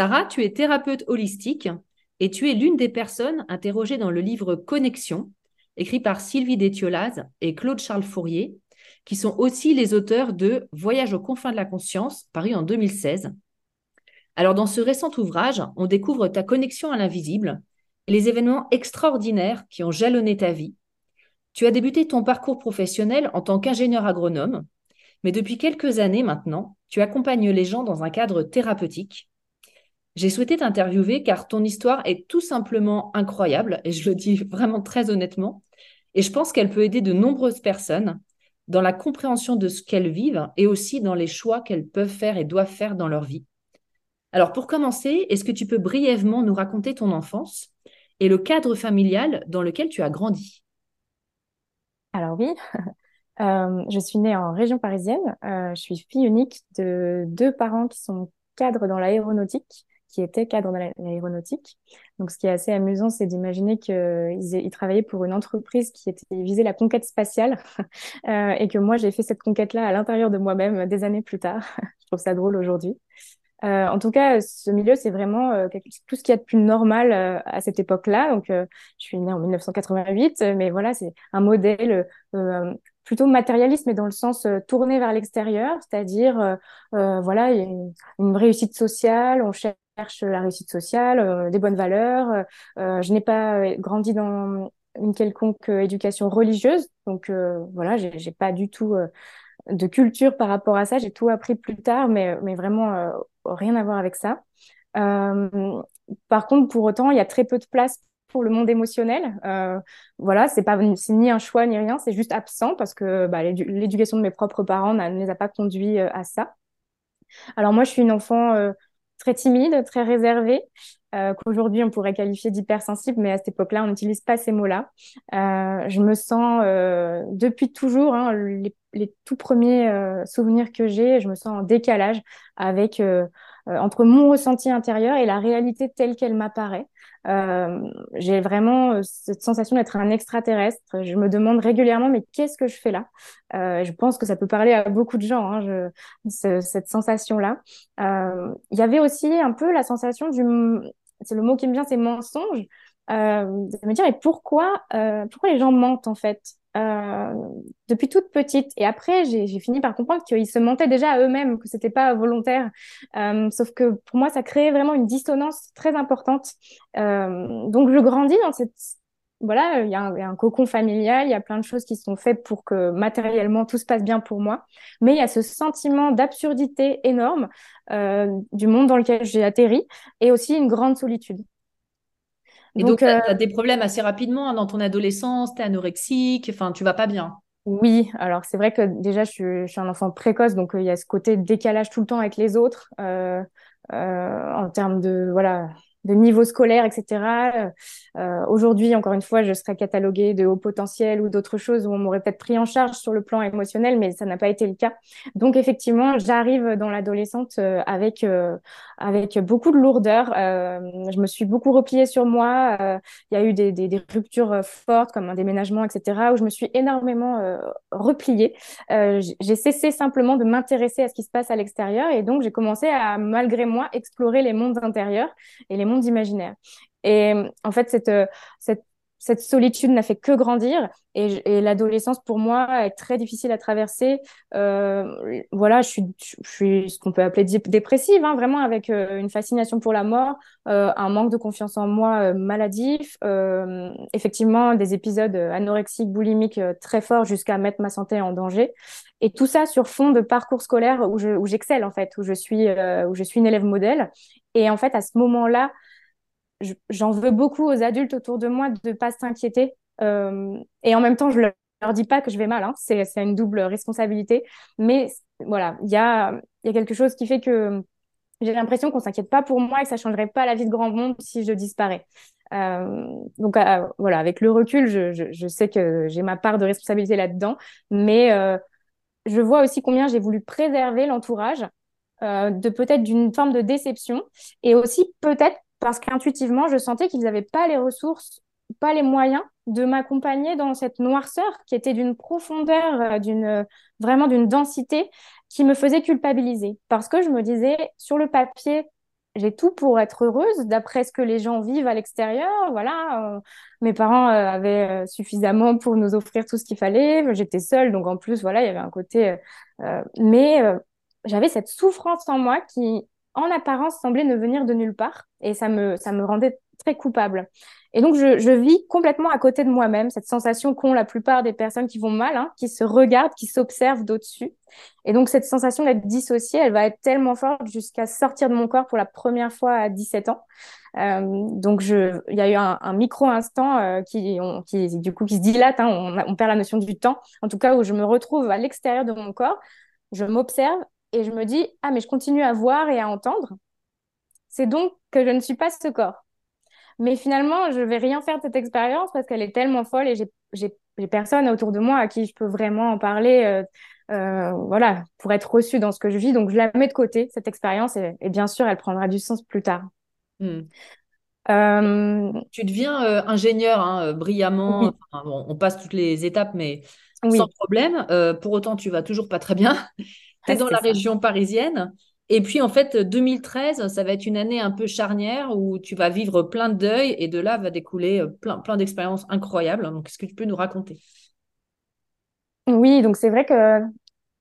Sarah, tu es thérapeute holistique et tu es l'une des personnes interrogées dans le livre Connexion, écrit par Sylvie Détiolaz et Claude Charles Fourier, qui sont aussi les auteurs de Voyage aux confins de la conscience, paru en 2016. Alors, dans ce récent ouvrage, on découvre ta connexion à l'invisible les événements extraordinaires qui ont jalonné ta vie. Tu as débuté ton parcours professionnel en tant qu'ingénieur agronome, mais depuis quelques années maintenant, tu accompagnes les gens dans un cadre thérapeutique. J'ai souhaité t'interviewer car ton histoire est tout simplement incroyable, et je le dis vraiment très honnêtement, et je pense qu'elle peut aider de nombreuses personnes dans la compréhension de ce qu'elles vivent et aussi dans les choix qu'elles peuvent faire et doivent faire dans leur vie. Alors pour commencer, est-ce que tu peux brièvement nous raconter ton enfance? Et le cadre familial dans lequel tu as grandi Alors oui, euh, je suis née en région parisienne. Euh, je suis fille unique de deux parents qui sont cadres dans l'aéronautique qui étaient cadres dans l'aéronautique. Donc, ce qui est assez amusant, c'est d'imaginer qu'ils ils travaillaient pour une entreprise qui visée la conquête spatiale euh, et que moi, j'ai fait cette conquête-là à l'intérieur de moi-même des années plus tard. Je trouve ça drôle aujourd'hui. Euh, en tout cas, ce milieu, c'est vraiment euh, tout ce qu'il y a de plus normal euh, à cette époque-là. Donc, je suis née en 1988, mais voilà, c'est un modèle plutôt matérialiste, mais dans le sens tourné vers l'extérieur, c'est-à-dire, voilà, une, une, réussite sociale, on cherche la réussite sociale, des bonnes valeurs. je n'ai pas grandi dans une quelconque éducation religieuse, donc voilà, j'ai pas du tout de culture par rapport à ça. J'ai tout appris plus tard, mais, mais vraiment euh, rien à voir avec ça. Euh, par contre, pour autant, il y a très peu de place pour le monde émotionnel. Euh, voilà, c'est pas ni un choix ni rien, c'est juste absent parce que bah, l'éducation de mes propres parents ne les a pas conduits à ça. Alors moi, je suis une enfant très timide, très réservée, euh, qu'aujourd'hui on pourrait qualifier d'hypersensible, mais à cette époque-là, on n'utilise pas ces mots-là. Euh, je me sens, euh, depuis toujours, hein, les, les, tout premiers euh, souvenirs que j'ai, je me sens en décalage avec euh, entre mon ressenti intérieur et la réalité telle qu'elle m'apparaît. Euh, j'ai vraiment euh, cette sensation d'être un extraterrestre. Je me demande régulièrement, mais qu'est-ce que je fais là? Euh, Je pense que ça peut parler à beaucoup de gens, hein, je, cette sensation-là. Euh, il y avait aussi un peu la sensation du... C'est le mot qui me vient, c'est mensonge. Euh, de me dire, et pourquoi, pourquoi les gens mentent en fait? Euh, depuis toute petite. Et après, j'ai fini par comprendre qu'ils se mentaient déjà à eux-mêmes, que c'était pas volontaire. Euh, sauf que pour moi, ça créait vraiment une dissonance très importante. Euh, donc, je grandis dans cette voilà, il y, a un, un cocon familial, il y a plein de choses qui sont faites pour que matériellement tout se passe bien pour moi, mais il y a ce sentiment d'absurdité énorme euh, du monde dans lequel j'ai atterri et aussi une grande solitude. Et donc, tu as, euh, des problèmes assez rapidement hein, dans ton adolescence, tu es anorexique, enfin, tu vas pas bien. Oui, alors c'est vrai que déjà, je suis, je suis un enfant précoce, donc euh, il y a ce côté décalage tout le temps avec les autres euh, euh en termes de, voilà, de niveau scolaire, etc. Euh, Aujourd'hui, encore une fois, je serais cataloguée de haut potentiel ou d'autres choses où on m'aurait peut-être pris en charge sur le plan émotionnel, mais ça n'a pas été le cas. Donc, effectivement, j'arrive dans l'adolescente euh, avec euh, avec beaucoup de lourdeur. Euh, je me suis beaucoup repliée sur moi. Euh, il y a eu des, des, des, ruptures fortes, comme un déménagement, etc., où je me suis énormément repliée. j'ai cessé simplement de m'intéresser à ce qui se passe à l'extérieur, et donc j'ai commencé à, malgré moi, explorer les mondes intérieurs et les mondes. Et en fait, cette, cette cette solitude n'a fait que grandir et, l'adolescence pour moi est très difficile à traverser. Euh, voilà, je suis, ce qu'on peut appeler dépressive, hein, vraiment avec euh, une fascination pour la mort, euh, un manque de confiance en moi euh, maladif, euh, effectivement des épisodes anorexiques, boulimiques très forts jusqu'à mettre ma santé en danger. Et tout ça sur fond de parcours scolaire où je, où j'excelle en fait, où je suis où je suis une élève modèle. Et en fait à ce moment-là j'en veux beaucoup aux adultes autour de moi de pas s'inquiéter. Euh, et en même temps, je leur dis pas que je vais mal. Hein. C'est une double responsabilité. Mais voilà, il y a, quelque chose qui fait que j'ai l'impression qu'on s'inquiète pas pour moi et que ça changerait pas la vie de grand monde si je disparais. Euh, donc euh, voilà, avec le recul, je, sais que j'ai ma part de responsabilité là-dedans, mais euh, je vois aussi combien j'ai voulu préserver l'entourage euh, de peut-être d'une forme de déception et aussi peut-être parce qu'intuitivement, je sentais qu'ils n'avaient pas les ressources, pas les moyens de m'accompagner dans cette noirceur qui était d'une profondeur, euh, d'une vraiment d'une densité qui me faisait culpabiliser. Parce que je me disais, sur le papier, j'ai tout pour être heureuse d'après ce que les gens vivent à l'extérieur. Voilà, euh, mes parents euh, avaient suffisamment pour nous offrir tout ce qu'il fallait. J'étais seule, donc en plus, voilà, il y avait un côté. mais j'avais cette souffrance en moi qui, en apparence, semblait ne venir de nulle part, et ça me ça me rendait très coupable. Et donc, je, vis complètement à côté de moi-même, cette sensation qu'ont la plupart des personnes qui vont mal, hein, qui se regardent, qui s'observent d'au-dessus. Et donc, cette sensation d'être dissociée, elle va être tellement forte jusqu'à sortir de mon corps pour la première fois à 17 ans. Euh, donc, il y a eu un, micro-instant euh, qui, du coup, qui se dilate. Hein, on perd la notion du temps. En tout cas, où je me retrouve à l'extérieur de mon corps, je m'observe et je me dis, ah, mais je continue à voir et à entendre. C'est donc que je ne suis pas ce corps. Mais finalement, je vais rien faire de cette expérience parce qu'elle est tellement folle et j'ai personne autour de moi à qui je peux vraiment en parler, euh, euh, voilà, pour être reçue dans ce que je vis. Donc, je la mets de côté, cette expérience, et, bien sûr, elle prendra du sens plus tard. Hmm. Euh, tu deviens ingénieur hein, brillamment. on passe toutes les étapes, mais sans problème. pour autant, tu vas toujours pas très bien. tu es dans la région parisienne. Et puis, en fait, 2013, ça va être une année un peu charnière où tu vas vivre plein de deuil et de là va découler euh, plein, d'expériences incroyables. Donc, est-ce que tu peux nous raconter? Oui, donc c'est vrai que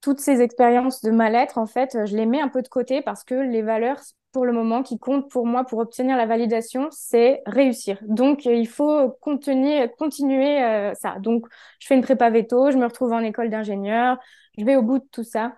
toutes ces expériences de mal-être, en fait, je les mets un peu de côté parce que les valeurs, pour le moment, qui comptent pour moi pour obtenir la validation, c'est réussir. Donc, il faut continuer, continuer euh, ça. Donc, je fais une prépa veto, je me retrouve en école d'ingénieur, je vais au bout de tout ça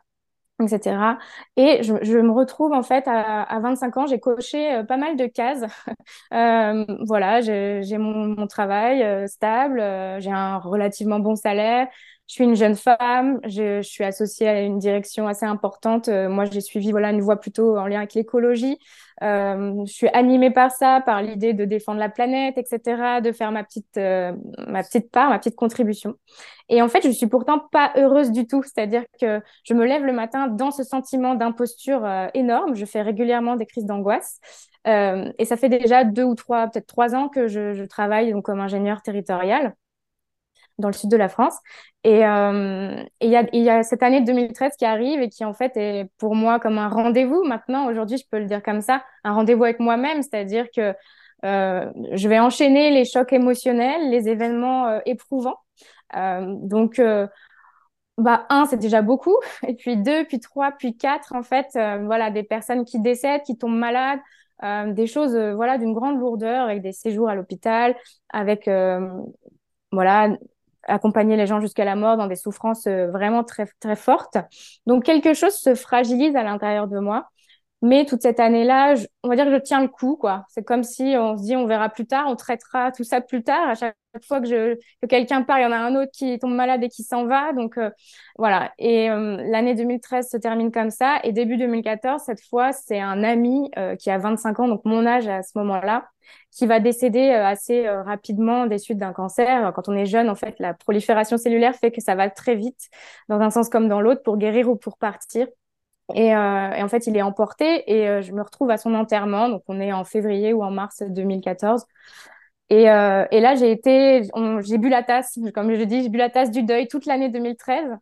etc. Et je, je, me retrouve en fait à, à 25 ans, j'ai coché euh, pas mal de cases. euh, voilà, j'ai mon, mon, travail euh, stable, euh, j'ai un relativement bon salaire, je suis une jeune femme, je, je, suis associée à une direction assez importante. moi, j'ai suivi voilà une voie plutôt en lien avec l'écologie. je suis animée par ça, par l'idée de défendre la planète, etc., de faire ma petite ma petite part, ma petite contribution. Et en fait, je suis pourtant pas heureuse du tout. C'est-à-dire que je me lève le matin dans ce sentiment d'imposture euh, énorme. Je fais régulièrement des crises d'angoisse. Euh, et ça fait déjà deux ou trois, peut-être trois ans que je, je travaille donc comme ingénieur territorial dans le sud de la France. Et euh, il y, a, cette année 2013 qui arrive et qui en fait est pour moi comme un rendez-vous. Maintenant, aujourd'hui, je peux le dire comme ça, un rendez-vous avec moi-même, c'est-à-dire que euh, je vais enchaîner les chocs émotionnels, les événements euh, éprouvants donc, bah, un, c'est déjà beaucoup. Et puis deux, puis trois, puis quatre, en fait, voilà, des personnes qui décèdent, qui tombent malades, des choses, voilà, d'une grande lourdeur, avec des séjours à l'hôpital, avec, voilà, accompagner les gens jusqu'à la mort dans des souffrances vraiment très très fortes. Donc quelque chose se fragilise à l'intérieur de moi. Mais toute cette année-là, on va dire que je tiens le coup, quoi. C'est comme si on se dit, on verra plus tard, on traitera tout ça plus tard. À chaque fois que, que quelqu'un part, il y en a un autre qui tombe malade et qui s'en va. Donc euh, voilà. Et euh, l'année 2013 se termine comme ça. Et début 2014, cette fois, c'est un ami euh, qui a 25 ans, donc mon âge à ce moment-là, qui va décéder assez rapidement des suites d'un cancer. Quand on est jeune, en fait, la prolifération cellulaire fait que ça va très vite, dans un sens comme dans l'autre, pour guérir ou pour partir. Et, euh, et, en fait, il est emporté et euh, je me retrouve à son enterrement. Donc, on est en février ou en mars 2014. Et, euh, et là, j'ai été, j'ai bu la tasse, comme je dit, j'ai bu la tasse du deuil toute l'année 2013.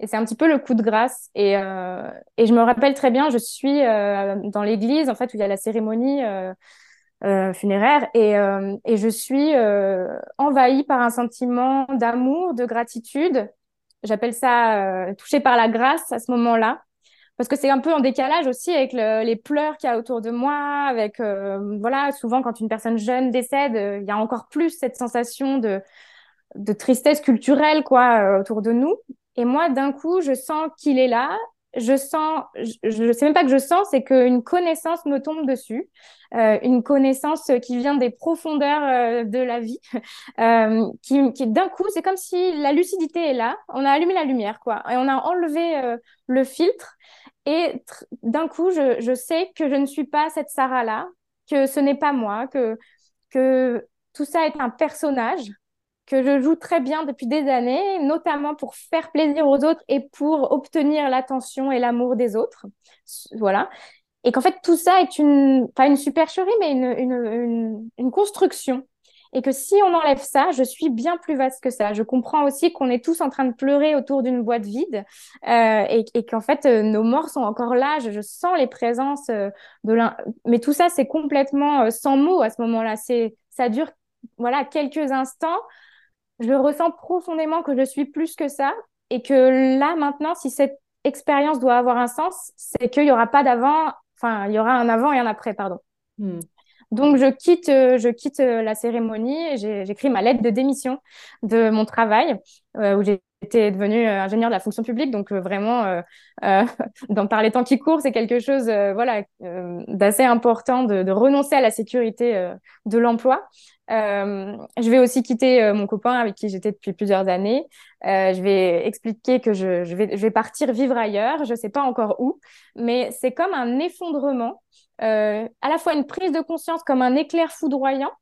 Et c'est un petit peu le coup de grâce. Et, je me rappelle très bien, je suis dans l'église, en fait, où il y a la cérémonie funéraire. Et, et je suis envahie par un sentiment d'amour, de gratitude. J'appelle ça touchée par la grâce à ce moment-là parce que c'est un peu en décalage aussi avec les pleurs qu'il y a autour de moi, avec euh, voilà, souvent quand une personne jeune décède, euh, il y a encore plus cette sensation de tristesse culturelle quoi euh, autour de nous. Et moi, d'un coup, je sens qu'il est là. Je sens, je ne sais même pas que je sens, c'est qu'une connaissance me tombe dessus, une connaissance qui vient des profondeurs de la vie, qui d'un coup, c'est comme si la lucidité est là. On a allumé la lumière, quoi, et on a enlevé le filtre. Et d'un coup, je, je, sais que je ne suis pas cette Sarah-là, que ce n'est pas moi, que, que tout ça est un personnage que je joue très bien depuis des années, notamment pour faire plaisir aux autres et pour obtenir l'attention et l'amour des autres. Voilà. et qu'en fait tout ça est une pas une supercherie mais une, une, une, une construction et que si on enlève ça, je suis bien plus vaste que ça. Je comprends aussi qu'on est tous en train de pleurer autour d'une boîte vide euh, et, et qu'en fait euh, nos morts sont encore là. Je, je sens les présences euh, de l'un, mais tout ça c'est complètement euh, sans mots à ce moment-là. C'est ça dure voilà quelques instants. Je ressens profondément que je suis plus que ça et que là maintenant, si cette expérience doit avoir un sens, c'est qu'il y aura pas d'avant, enfin il y aura un avant et un après, pardon. Hmm. Donc, je quitte, euh, je quitte euh, la cérémonie et j'écris ma lettre de démission de mon travail, où j'étais devenue ingénieure de la fonction publique. Donc, vraiment, euh, dans, par les temps qui courent, c'est quelque chose voilà, d'assez important de, de, renoncer à la sécurité de l'emploi. je vais aussi quitter mon copain avec qui j'étais depuis plusieurs années. je vais expliquer que je, je, vais, je vais partir vivre ailleurs. Je ne sais pas encore où, mais c'est comme un effondrement euh, à la fois une prise de conscience comme un éclair foudroyant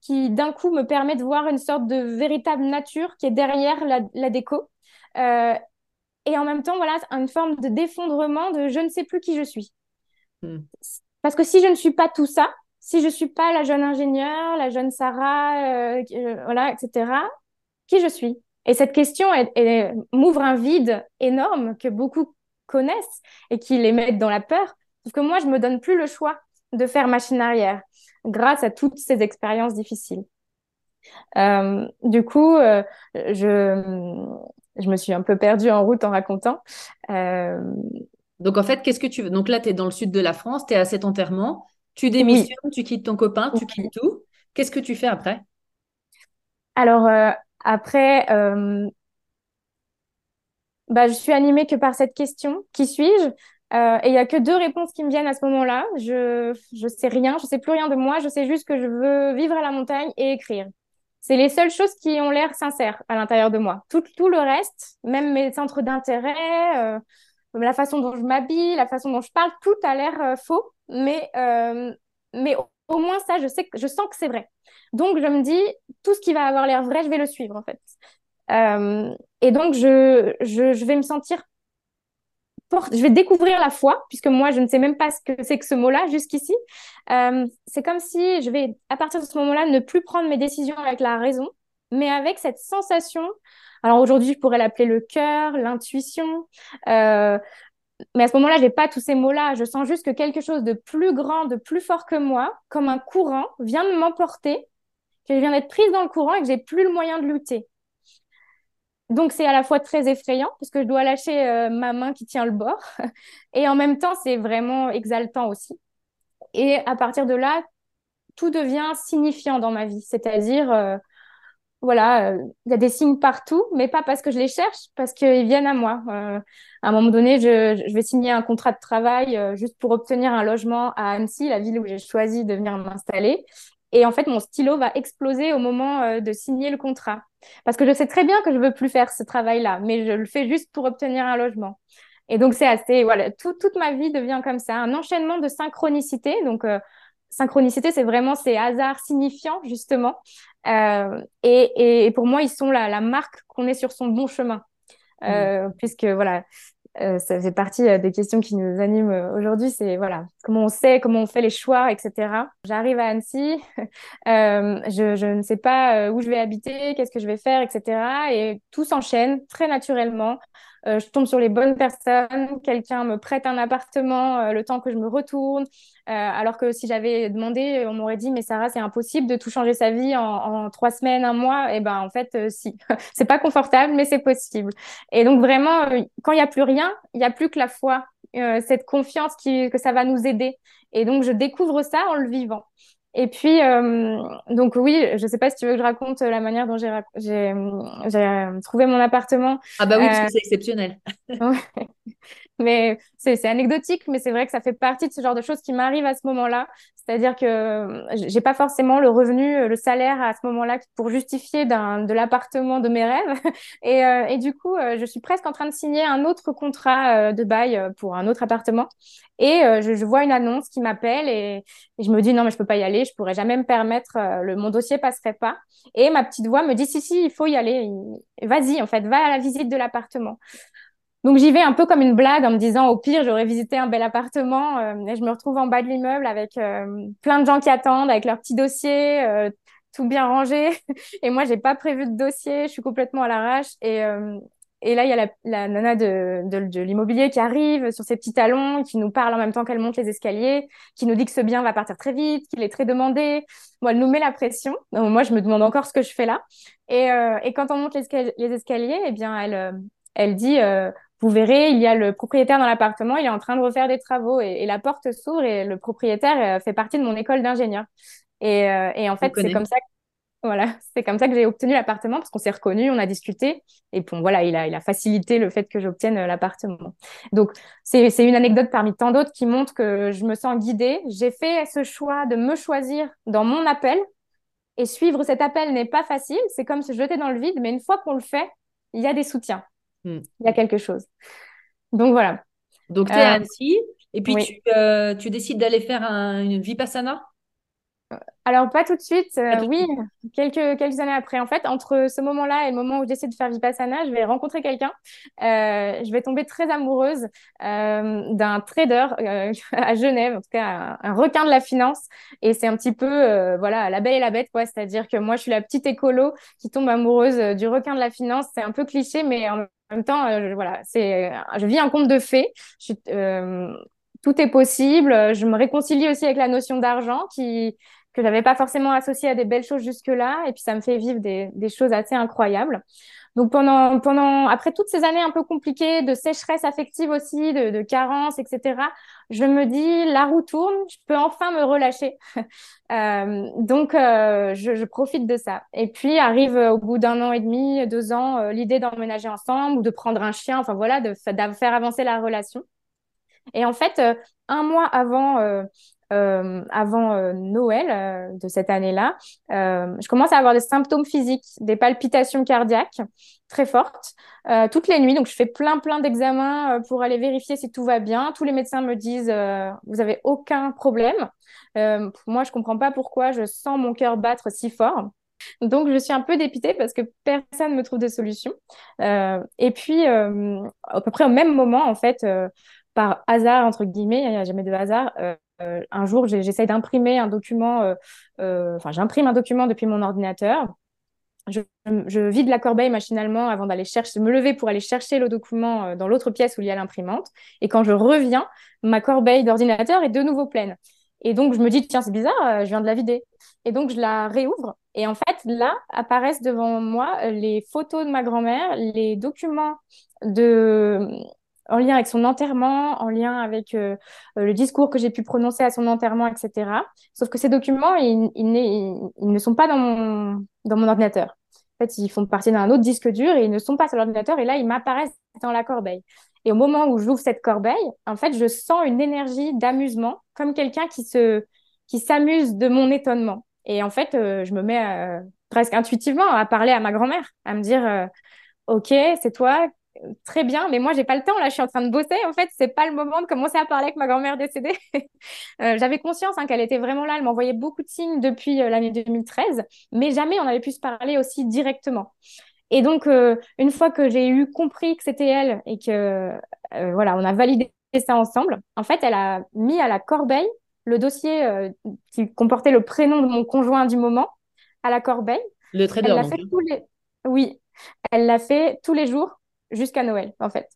qui d'un coup me permet de voir une sorte de véritable nature qui est derrière la, déco. Euh, et en même temps, voilà, une forme de d'effondrement de je ne sais plus qui je suis. Hmm. Parce que si je ne suis pas tout ça, si je suis pas la jeune ingénieure, la jeune Sarah, euh, voilà, etc., qui je suis? Et cette question m'ouvre un vide énorme que beaucoup connaissent et qui les mettent dans la peur. Sauf que moi, je me donne plus le choix de faire machine arrière grâce à toutes ces expériences difficiles. Euh, du coup, euh, je, je me suis un peu perdue en route en racontant. Euh, Donc, en fait, qu'est-ce que tu veux? Donc là, tu es dans le sud de la France, tu es à cet enterrement, tu démissionnes, tu quittes ton copain, tu quittes tout. Qu'est-ce que tu fais après? Alors, après, bah, je suis animée que par cette question. Qui suis-je? Euh, et il y a que deux réponses qui me viennent à ce moment-là. Je je sais rien, je sais plus rien de moi. Je sais juste que je veux vivre à la montagne et écrire. C'est les seules choses qui ont l'air sincères à l'intérieur de moi. Tout tout le reste, même mes centres d'intérêt, euh, la façon dont je m'habille, la façon dont je parle, tout a l'air euh, faux. Mais mais au moins ça, je sais je sens que c'est vrai. Donc je me dis tout ce qui va avoir l'air vrai, je vais le suivre en fait. Et donc je je vais me sentir je vais découvrir la foi, puisque moi, je ne sais même pas ce que c'est que ce mot-là jusqu'ici. Euh, c'est comme si je vais, à partir de ce moment-là, ne plus prendre mes décisions avec la raison, mais avec cette sensation. Alors aujourd'hui, je pourrais l'appeler le cœur, l'intuition. Euh, mais à ce moment-là, j'ai pas tous ces mots-là. Je sens juste que quelque chose de plus grand, de plus fort que moi, comme un courant, vient de m'emporter, que je viens d'être prise dans le courant et que j'ai plus le moyen de lutter. Donc c'est à la fois très effrayant parce que je dois lâcher euh, ma main qui tient le bord et en même temps c'est vraiment exaltant aussi. Et à partir de là, tout devient signifiant dans ma vie, c'est-à-dire euh, voilà, euh, il y a des signes partout, mais pas parce que je les cherche, parce qu'ils viennent à moi. à un moment donné, je, je, vais signer un contrat de travail juste pour obtenir un logement à Annecy, la ville où j'ai choisi de venir m'installer. Et en fait, mon stylo va exploser au moment de signer le contrat. Parce que je sais très bien que je veux plus faire ce travail-là, mais je le fais juste pour obtenir un logement. Et donc, c'est assez, voilà, toute ma vie devient comme ça, un enchaînement de synchronicité. Donc, euh, synchronicité, c'est vraiment ces hasards signifiants, justement. Euh, et, et, pour moi, ils sont la, la marque qu'on est sur son bon chemin. Euh, mmh. Puisque, voilà, euh, ça fait partie euh, des questions qui nous animent euh, aujourd'hui. C'est voilà comment on sait, comment on fait les choix, etc. J'arrive à Annecy, je, ne sais pas où je vais habiter, qu'est-ce que je vais faire, etc. Et tout s'enchaîne très naturellement. Je tombe sur les bonnes personnes, quelqu'un me prête un appartement le temps que je me retourne, alors que si j'avais demandé, on m'aurait dit mais Sarah c'est impossible de tout changer sa vie en, trois semaines, un mois. Et ben en fait si, c'est pas confortable mais c'est possible. Et donc vraiment quand il n'y a plus rien, il n'y a plus que la foi, cette confiance qui, que ça va nous aider. Et donc je découvre ça en le vivant. Et puis, euh, donc oui, je ne sais pas si tu veux que je raconte la manière dont j'ai euh, trouvé mon appartement. Ah bah oui, parce que euh, c'est exceptionnel. mais c'est anecdotique, mais c'est vrai que ça fait partie de ce genre de choses qui m'arrivent à ce moment-là. C'est-à-dire que j'ai pas forcément le revenu, le salaire à ce moment-là pour justifier de l'appartement de mes rêves. Et, euh, et du coup, euh, je suis presque en train de signer un autre contrat euh, de bail pour un autre appartement. Et je, je, vois une annonce qui m'appelle et, et, je me dis non mais je peux pas y aller, je pourrais jamais me permettre, le, mon dossier passerait pas. Et ma petite voix me dit si si il faut y aller, vas-y en fait, va à la visite de l'appartement. Donc j'y vais un peu comme une blague en me disant au pire j'aurais visité un bel appartement euh, et je me retrouve en bas de l'immeuble avec euh, plein de gens qui attendent avec leurs petits dossiers euh, tout bien rangé. Et moi j'ai pas prévu de dossier je suis complètement à l'arrache. Et et là il y a la, la nana de, de, de l'immobilier qui arrive sur ses petits talons qui nous parle en même temps qu'elle monte les escaliers qui nous dit que ce bien va partir très vite qu'il est très demandé. Moi elle nous met la pression. Moi je me demande encore ce que je fais là. Et, et quand on monte les, escaliers, eh bien elle elle dit vous verrez, il y a le propriétaire dans l'appartement, il est en train de refaire des travaux et, la porte s'ouvre et le propriétaire euh, fait partie de mon école d'ingénieur. Et, euh, et, en fait, c'est comme ça que, voilà, c'est comme ça que j'ai obtenu l'appartement parce qu'on s'est reconnus, on a discuté et bon voilà, il a, il a facilité le fait que j'obtienne euh, l'appartement. Donc c'est une anecdote parmi tant d'autres qui montre que je me sens guidée. J'ai fait ce choix de me choisir dans mon appel et suivre cet appel n'est pas facile. C'est comme se jeter dans le vide, mais une fois qu'on le fait, il y a des soutiens. Hmm. Il y a quelque chose. Donc voilà. Donc tu es à euh, Annecy et puis tu, euh, tu, décides d'aller faire un, une Vipassana? Alors, pas tout de suite. Euh, oui, quelques, quelques années après. En fait, entre ce moment-là et le moment où j'essaie de faire Vipassana, je vais rencontrer quelqu'un. Euh, je vais tomber très amoureuse euh, d'un trader à Genève, en tout cas un, requin de la finance. Et c'est un petit peu, voilà, la belle et la bête, quoi. C'est-à-dire que moi, je suis la petite écolo qui tombe amoureuse du requin de la finance. C'est un peu cliché, mais en même temps, voilà, c'est, je vis un conte de fées. Je suis, tout est possible. Je me réconcilie aussi avec la notion d'argent qui que j'avais pas forcément associé à des belles choses jusque-là. Et puis, ça me fait vivre des, choses assez incroyables. Donc, pendant, pendant, après toutes ces années un peu compliquées de sécheresse affective aussi, de, carence, etc., je me dis, la roue tourne, je peux enfin me relâcher. euh, donc, euh, je, profite de ça. Et puis, arrive euh, au bout d'un an et demi, deux ans, l'idée d'emménager ensemble ou de prendre un chien, enfin voilà, de, faire avancer la relation. Et en fait, un mois avant, euh, euh, avant euh, Noël euh, de cette année-là, je commence à avoir des symptômes physiques, des palpitations cardiaques très fortes toutes les nuits. Donc, je fais plein, plein d'examens pour aller vérifier si tout va bien. Tous les médecins me disent, vous avez aucun problème. moi, je comprends pas pourquoi je sens mon cœur battre si fort. Donc, je suis un peu dépitée parce que personne ne me trouve de solution. Euh, et puis, euh, à peu près au même moment, en fait, euh, par hasard, entre guillemets, il n'y a jamais de hasard, euh, un jour, j'essaye d'imprimer un document, euh, euh, enfin, j'imprime un document depuis mon ordinateur. Je, vide la corbeille machinalement avant d'aller me lever pour aller chercher le document dans l'autre pièce où il y a l'imprimante. Et quand je reviens, ma corbeille d'ordinateur est de nouveau pleine. Et donc, je me dis, tiens, c'est bizarre, je viens de la vider. Et donc, je la réouvre. Et en fait, là, apparaissent devant moi les photos de ma grand-mère, les documents de, en lien avec son enterrement, en lien avec euh, euh, le discours que j'ai pu prononcer à son enterrement, etc. Sauf que ces documents, ils, ne sont pas dans mon, ordinateur. En fait, ils font partie d'un autre disque dur et ils ne sont pas sur l'ordinateur. Et là, ils m'apparaissent dans la corbeille. Et au moment où j'ouvre cette corbeille, en fait, je sens une énergie d'amusement, comme quelqu'un qui s'amuse de mon étonnement. Et en fait, euh, je me mets presque intuitivement à parler à ma grand-mère, à me dire, OK, c'est toi, très bien, mais moi j'ai pas le temps. Là, je suis en train de bosser. En fait, c'est pas le moment de commencer à parler avec ma grand-mère décédée. euh, J'avais conscience hein, qu'elle était vraiment là. Elle m'envoyait beaucoup de signes depuis euh, l'année 2013, mais jamais on avait pu se parler aussi directement. Et donc, euh, une fois que j'ai eu compris que c'était elle et que voilà, on a validé ça ensemble, en fait, elle a mis à la corbeille le dossier qui comportait le prénom de mon conjoint du moment à la corbeille. Le trader. Elle fait tous les... Oui, elle l'a fait tous les jours jusqu'à Noël, en fait.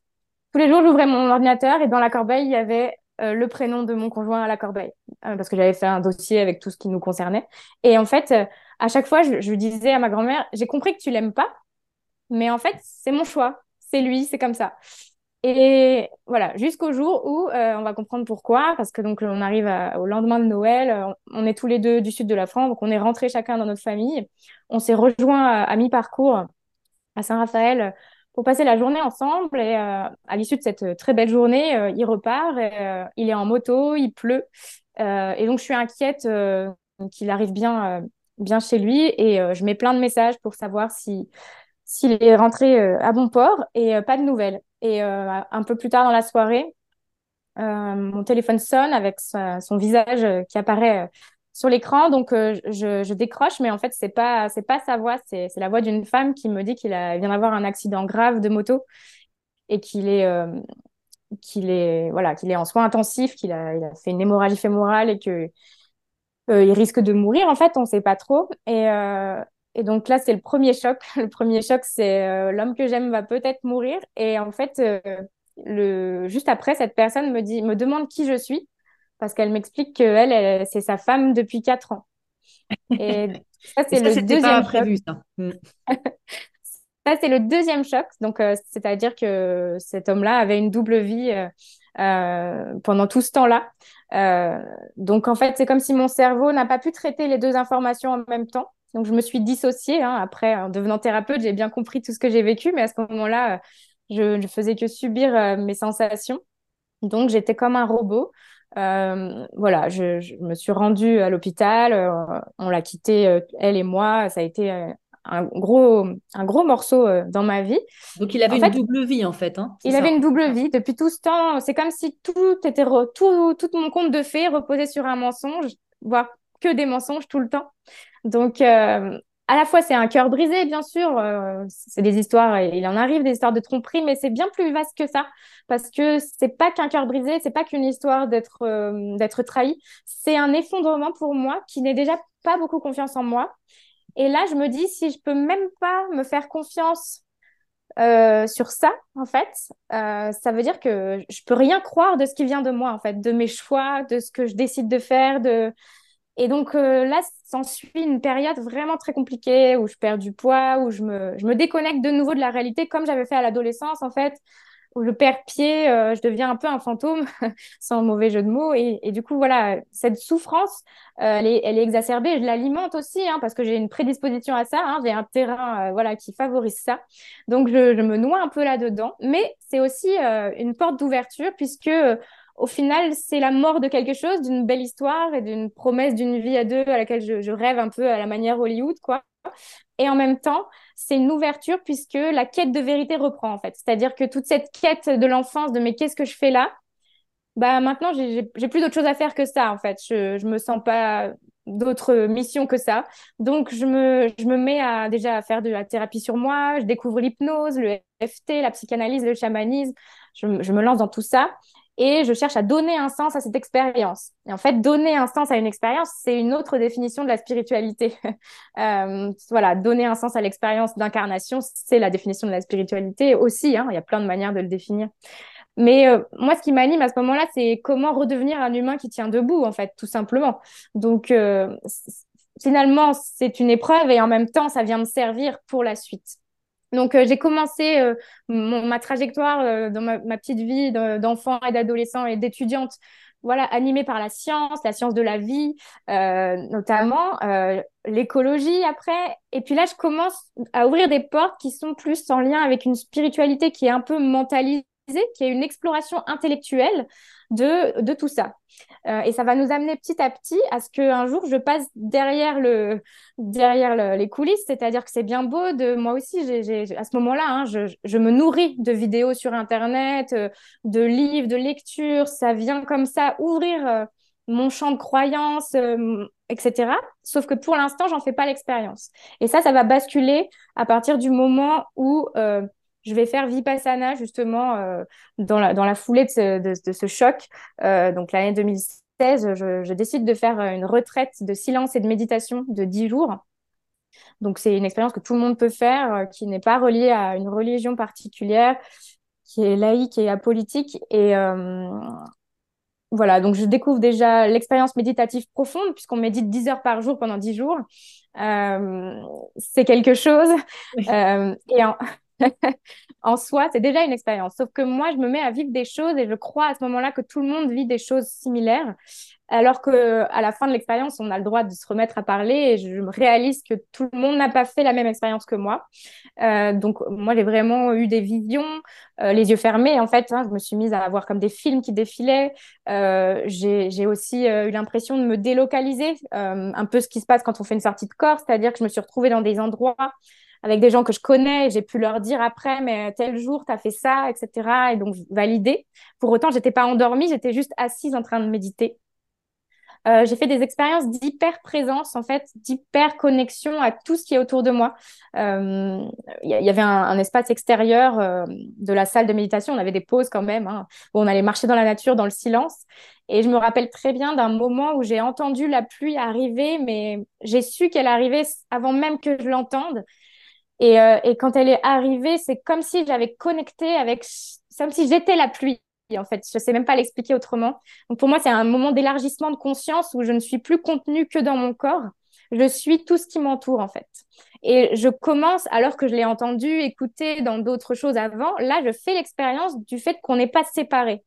Tous les jours, j'ouvrais mon ordinateur et dans la corbeille, il y avait euh, le prénom de mon conjoint à la corbeille, euh, parce que j'avais fait un dossier avec tout ce qui nous concernait. Et en fait, euh, à chaque fois, je, disais à ma grand-mère, j'ai compris que tu l'aimes pas, mais en fait, c'est mon choix, c'est lui, c'est comme ça. Et voilà, jusqu'au jour où on va comprendre pourquoi, parce que donc on arrive au lendemain de Noël, on, est tous les deux du sud de la France, donc on est rentrés chacun dans notre famille. On s'est rejoints à mi-parcours à Saint-Raphaël pour passer la journée ensemble. Et euh, à l'issue de cette très belle journée, euh, il repart. Euh, il est en moto, il pleut. et donc, je suis inquiète qu'il arrive bien, bien chez lui. Et je mets plein de messages pour savoir si s'il est rentré à bon port et pas de nouvelles. Et un peu plus tard dans la soirée, mon téléphone sonne avec son visage qui apparaît sur l'écran, donc euh, je, décroche, mais en fait c'est pas c'est pas sa voix, c'est la voix d'une femme qui me dit qu'il vient d'avoir un accident grave de moto et qu'il est, qu'il est, voilà, qu'il est en soins intensifs, qu'il a, fait une hémorragie fémorale et que il risque de mourir. En fait, on sait pas trop. Et, et donc là, c'est le premier choc. Le premier choc, c'est l'homme que j'aime va peut-être mourir. Et en fait, le, juste après, cette personne me dit, me demande qui je suis parce qu'elle m'explique qu'elle, elle, c'est sa femme depuis quatre ans. Et ça, c'est le deuxième pas prévu, ça. Mm. ça, c'est le deuxième choc. Donc, euh, c'est-à-dire que cet homme-là avait une double vie euh, euh, pendant tout ce temps-là. donc, en fait, c'est comme si mon cerveau n'a pas pu traiter les deux informations en même temps. Donc, je me suis dissociée. Hein. Après, en devenant thérapeute, j'ai bien compris tout ce que j'ai vécu, mais à ce moment-là, je ne faisais que subir mes sensations. Donc, j'étais comme un robot. Euh, voilà, je, je, me suis rendue à l'hôpital. Euh, on l'a quitté, euh, elle et moi. Ça a été un gros, un gros morceau dans ma vie. Donc, il avait une double vie, en fait. Hein, il avait une double vie. Depuis tout ce temps, c'est comme si tout était, tout, tout mon compte de fées reposait sur un mensonge, voire que des mensonges tout le temps. Donc, à la fois, c'est un cœur brisé, bien sûr. Euh, c'est des histoires, il en arrive des histoires de tromperie, mais c'est bien plus vaste que ça. Parce que c'est pas qu'un cœur brisé, c'est pas qu'une histoire d'être euh, trahi. C'est un effondrement pour moi qui n'ai déjà pas beaucoup confiance en moi. Et là, je me dis, si je peux même pas me faire confiance euh, sur ça, en fait, ça veut dire que je peux rien croire de ce qui vient de moi, en fait, de mes choix, de ce que je décide de faire, de et donc euh, là, s'ensuit une période vraiment très compliquée où je perds du poids, où je me, je me déconnecte de nouveau de la réalité comme j'avais fait à l'adolescence en fait, où je perds pied, euh, je deviens un peu un fantôme, sans mauvais jeu de mots. Et, du coup, voilà, cette souffrance, euh, elle, est, exacerbée. Je l'alimente aussi hein, parce que j'ai une prédisposition à ça. Hein, j'ai un terrain voilà, qui favorise ça. Donc, je me noie un peu là-dedans. Mais c'est aussi une porte d'ouverture puisque au final, c'est la mort de quelque chose, d'une belle histoire et d'une promesse d'une vie à deux à laquelle je, rêve un peu à la manière Hollywood, quoi. Et en même temps, c'est une ouverture puisque la quête de vérité reprend, en fait. C'est-à-dire que toute cette quête de l'enfance, de mais qu'est-ce que je fais là? Bah maintenant, j'ai plus d'autre chose à faire que ça, en fait. Je, je me sens pas d'autres missions que ça. Donc, je me, je me mets à, déjà à faire de la thérapie sur moi, je découvre l'hypnose, le FT, la psychanalyse, le chamanisme, je, je, me lance dans tout ça et je cherche à donner un sens à cette expérience. Et en fait, donner un sens à une expérience, c'est une autre définition de la spiritualité. euh, voilà, donner un sens à l'expérience d'incarnation, c'est la définition de la spiritualité aussi. Hein, il y a plein de manières de le définir. Mais euh, moi, ce qui m'anime à ce moment-là, c'est comment redevenir un humain qui tient debout, en fait, tout simplement. Donc, euh, finalement, c'est une épreuve et en même temps, ça vient me servir pour la suite. Donc, euh, j'ai commencé euh, ma trajectoire euh, dans ma, petite vie d'enfant et d'adolescent et d'étudiante, voilà, animée par la science, la science de la vie, notamment l'écologie après. Et puis là, je commence à ouvrir des portes qui sont plus en lien avec une spiritualité qui est un peu mentalisée, qui est une exploration intellectuelle de, de tout ça. Euh, et ça va nous amener petit à petit à ce qu'un jour, je passe derrière, le, derrière les coulisses, c'est-à-dire que c'est bien beau de moi aussi, j'ai, à ce moment-là, hein, je, je, me nourris de vidéos sur Internet, euh, de livres, de lectures, ça vient comme ça ouvrir euh, mon champ de croyances, etc. Sauf que pour l'instant, j'en fais pas l'expérience. Et ça, ça va basculer à partir du moment où je vais faire Vipassana justement euh, dans, la, dans la foulée de ce, de, ce choc. Euh, donc l'année 2016, je, je, décide de faire une retraite de silence et de méditation de 10 jours. Donc c'est une expérience que tout le monde peut faire, euh, qui n'est pas reliée à une religion particulière, qui est laïque et apolitique. Et euh, voilà, donc je découvre déjà l'expérience méditative profonde, puisqu'on médite 10 heures par jour pendant 10 jours. Euh, c'est quelque chose. Euh, et en, en soi, c'est déjà une expérience. Sauf que moi, je me mets à vivre des choses et je crois à ce moment-là que tout le monde vit des choses similaires. Alors que à la fin de l'expérience, on a le droit de se remettre à parler et je me réalise que tout le monde n'a pas fait la même expérience que moi. Euh, donc moi, j'ai vraiment eu des visions, euh, les yeux fermés. En fait, hein, je me suis mise à avoir comme des films qui défilaient. Euh, j'ai aussi eu l'impression de me délocaliser, un peu ce qui se passe quand on fait une sortie de corps, c'est-à-dire que je me suis retrouvée dans des endroits avec des gens que je connais, j'ai pu leur dire après, mais tel jour, tu as fait ça, etc. Et donc, valider. Pour autant, j'étais pas endormie, j'étais juste assise en train de méditer. euh, j'ai fait des expériences d'hyper présence, en fait, d'hyper connexion à tout ce qui est autour de moi. Euh, il y, avait un, espace extérieur euh, de la salle de méditation. On avait des pauses quand même, hein, où on allait marcher dans la nature, dans le silence. Et je me rappelle très bien d'un moment où j'ai entendu la pluie arriver, mais j'ai su qu'elle arrivait avant même que je l'entende. Et, et quand elle est arrivée, c'est comme si j'avais connecté avec, comme si j'étais la pluie en fait. Je sais même pas l'expliquer autrement. Donc pour moi, c'est un moment d'élargissement de conscience où je ne suis plus contenue que dans mon corps. Je suis tout ce qui m'entoure en fait. Et je commence, alors que je l'ai entendu, écouté dans d'autres choses avant, là, je fais l'expérience du fait qu'on n'est pas séparés,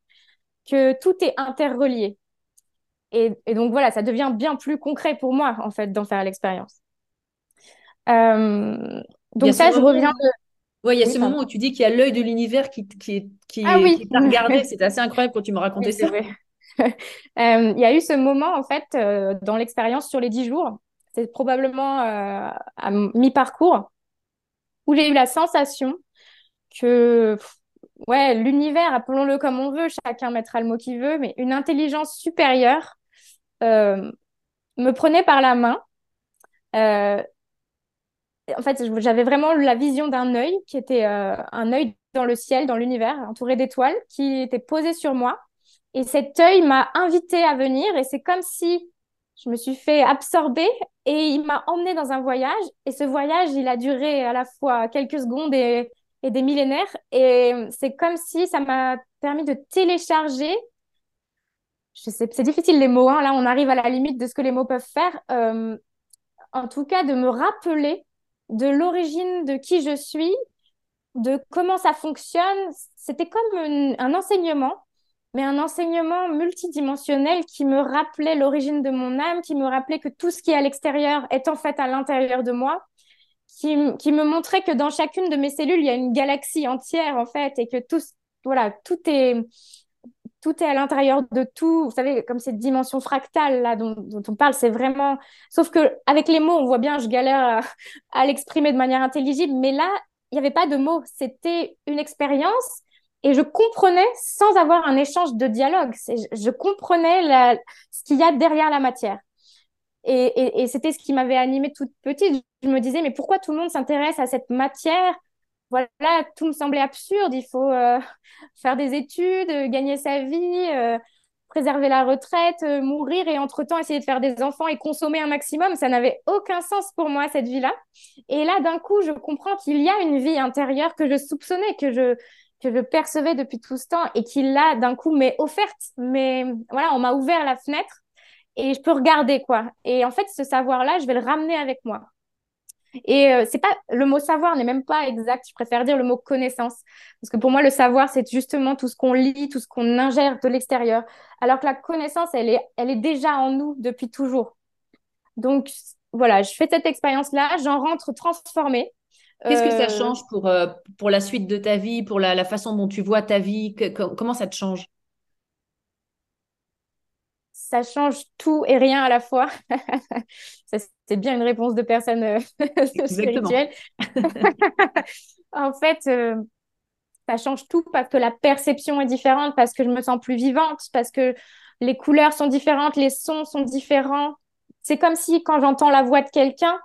que tout est interrelié. Et, donc voilà, ça devient bien plus concret pour moi en fait d'en faire l'expérience. Euh, donc ça, je reviens de... Oui, il y a ce moment où tu dis qu'il y a l'œil de l'univers qui, qui, qui, ah t'a regardé. C'est assez incroyable quand tu me racontais ça. Euh, il y a eu ce moment, en fait, euh, dans l'expérience sur les dix jours. C'est probablement euh, à mi-parcours où j'ai eu la sensation que, ouais, l'univers, appelons-le comme on veut, chacun mettra le mot qu'il veut, mais une intelligence supérieure me prenait par la main en fait, j'avais vraiment la vision d'un œil qui était euh, un œil dans le ciel, dans l'univers, entouré d'étoiles, qui était posé sur moi. Et cet œil m'a invité à venir et c'est comme si je me suis fait absorber et il m'a emmené dans un voyage. Et ce voyage, il a duré à la fois quelques secondes et, des millénaires. Et c'est comme si ça m'a permis de télécharger. Je sais, c'est difficile les mots. Hein. Là, on arrive à la limite de ce que les mots peuvent faire. Euh, en tout cas, de me rappeler de l'origine de qui je suis, de comment ça fonctionne. C'était comme un enseignement, mais un enseignement multidimensionnel qui me rappelait l'origine de mon âme, qui me rappelait que tout ce qui est à l'extérieur est en fait à l'intérieur de moi, qui, qui, me montrait que dans chacune de mes cellules, il y a une galaxie entière en fait, et que tout, voilà, tout est tout est à l'intérieur de tout. Vous savez, comme cette dimension fractale là dont, on parle, c'est vraiment. Sauf que avec les mots, on voit bien, je galère à, l'exprimer de manière intelligible, mais là, il n'y avait pas de mots. C'était une expérience et je comprenais sans avoir un échange de dialogue. Je comprenais la, ce qu'il y a derrière la matière. Et, et c'était ce qui m'avait animée toute petite. Je me disais, mais pourquoi tout le monde s'intéresse à cette matière voilà, tout me semblait absurde. Il faut euh, faire des études, euh, gagner sa vie, euh, préserver la retraite, mourir et entre-temps essayer de faire des enfants et consommer un maximum. Ça n'avait aucun sens pour moi, cette vie-là. Et là, d'un coup, je comprends qu'il y a une vie intérieure que je soupçonnais, que je, que je percevais depuis tout ce temps et qui, là, d'un coup, m'est offerte. Mais voilà, on m'a ouvert la fenêtre et je peux regarder, quoi. Et en fait, ce savoir-là, je vais le ramener avec moi. Et euh, c'est pas le mot savoir n'est même pas exact. Je préfère dire le mot connaissance parce que pour moi le savoir c'est justement tout ce qu'on lit, tout ce qu'on ingère de l'extérieur, alors que la connaissance elle est elle est déjà en nous depuis toujours. Donc voilà, je fais cette expérience là, j'en rentre transformée. Qu'est-ce que ça euh, change pour, euh, pour la suite de ta vie, pour la, la façon dont tu vois ta vie? Comment ça te change? Ça change tout et rien à la fois. c'est bien une réponse de personne euh, spirituelle. en fait, euh, ça change tout parce que la perception est différente, parce que je me sens plus vivante, parce que les couleurs sont différentes, les sons sont différents. C'est comme si quand j'entends la voix de quelqu'un,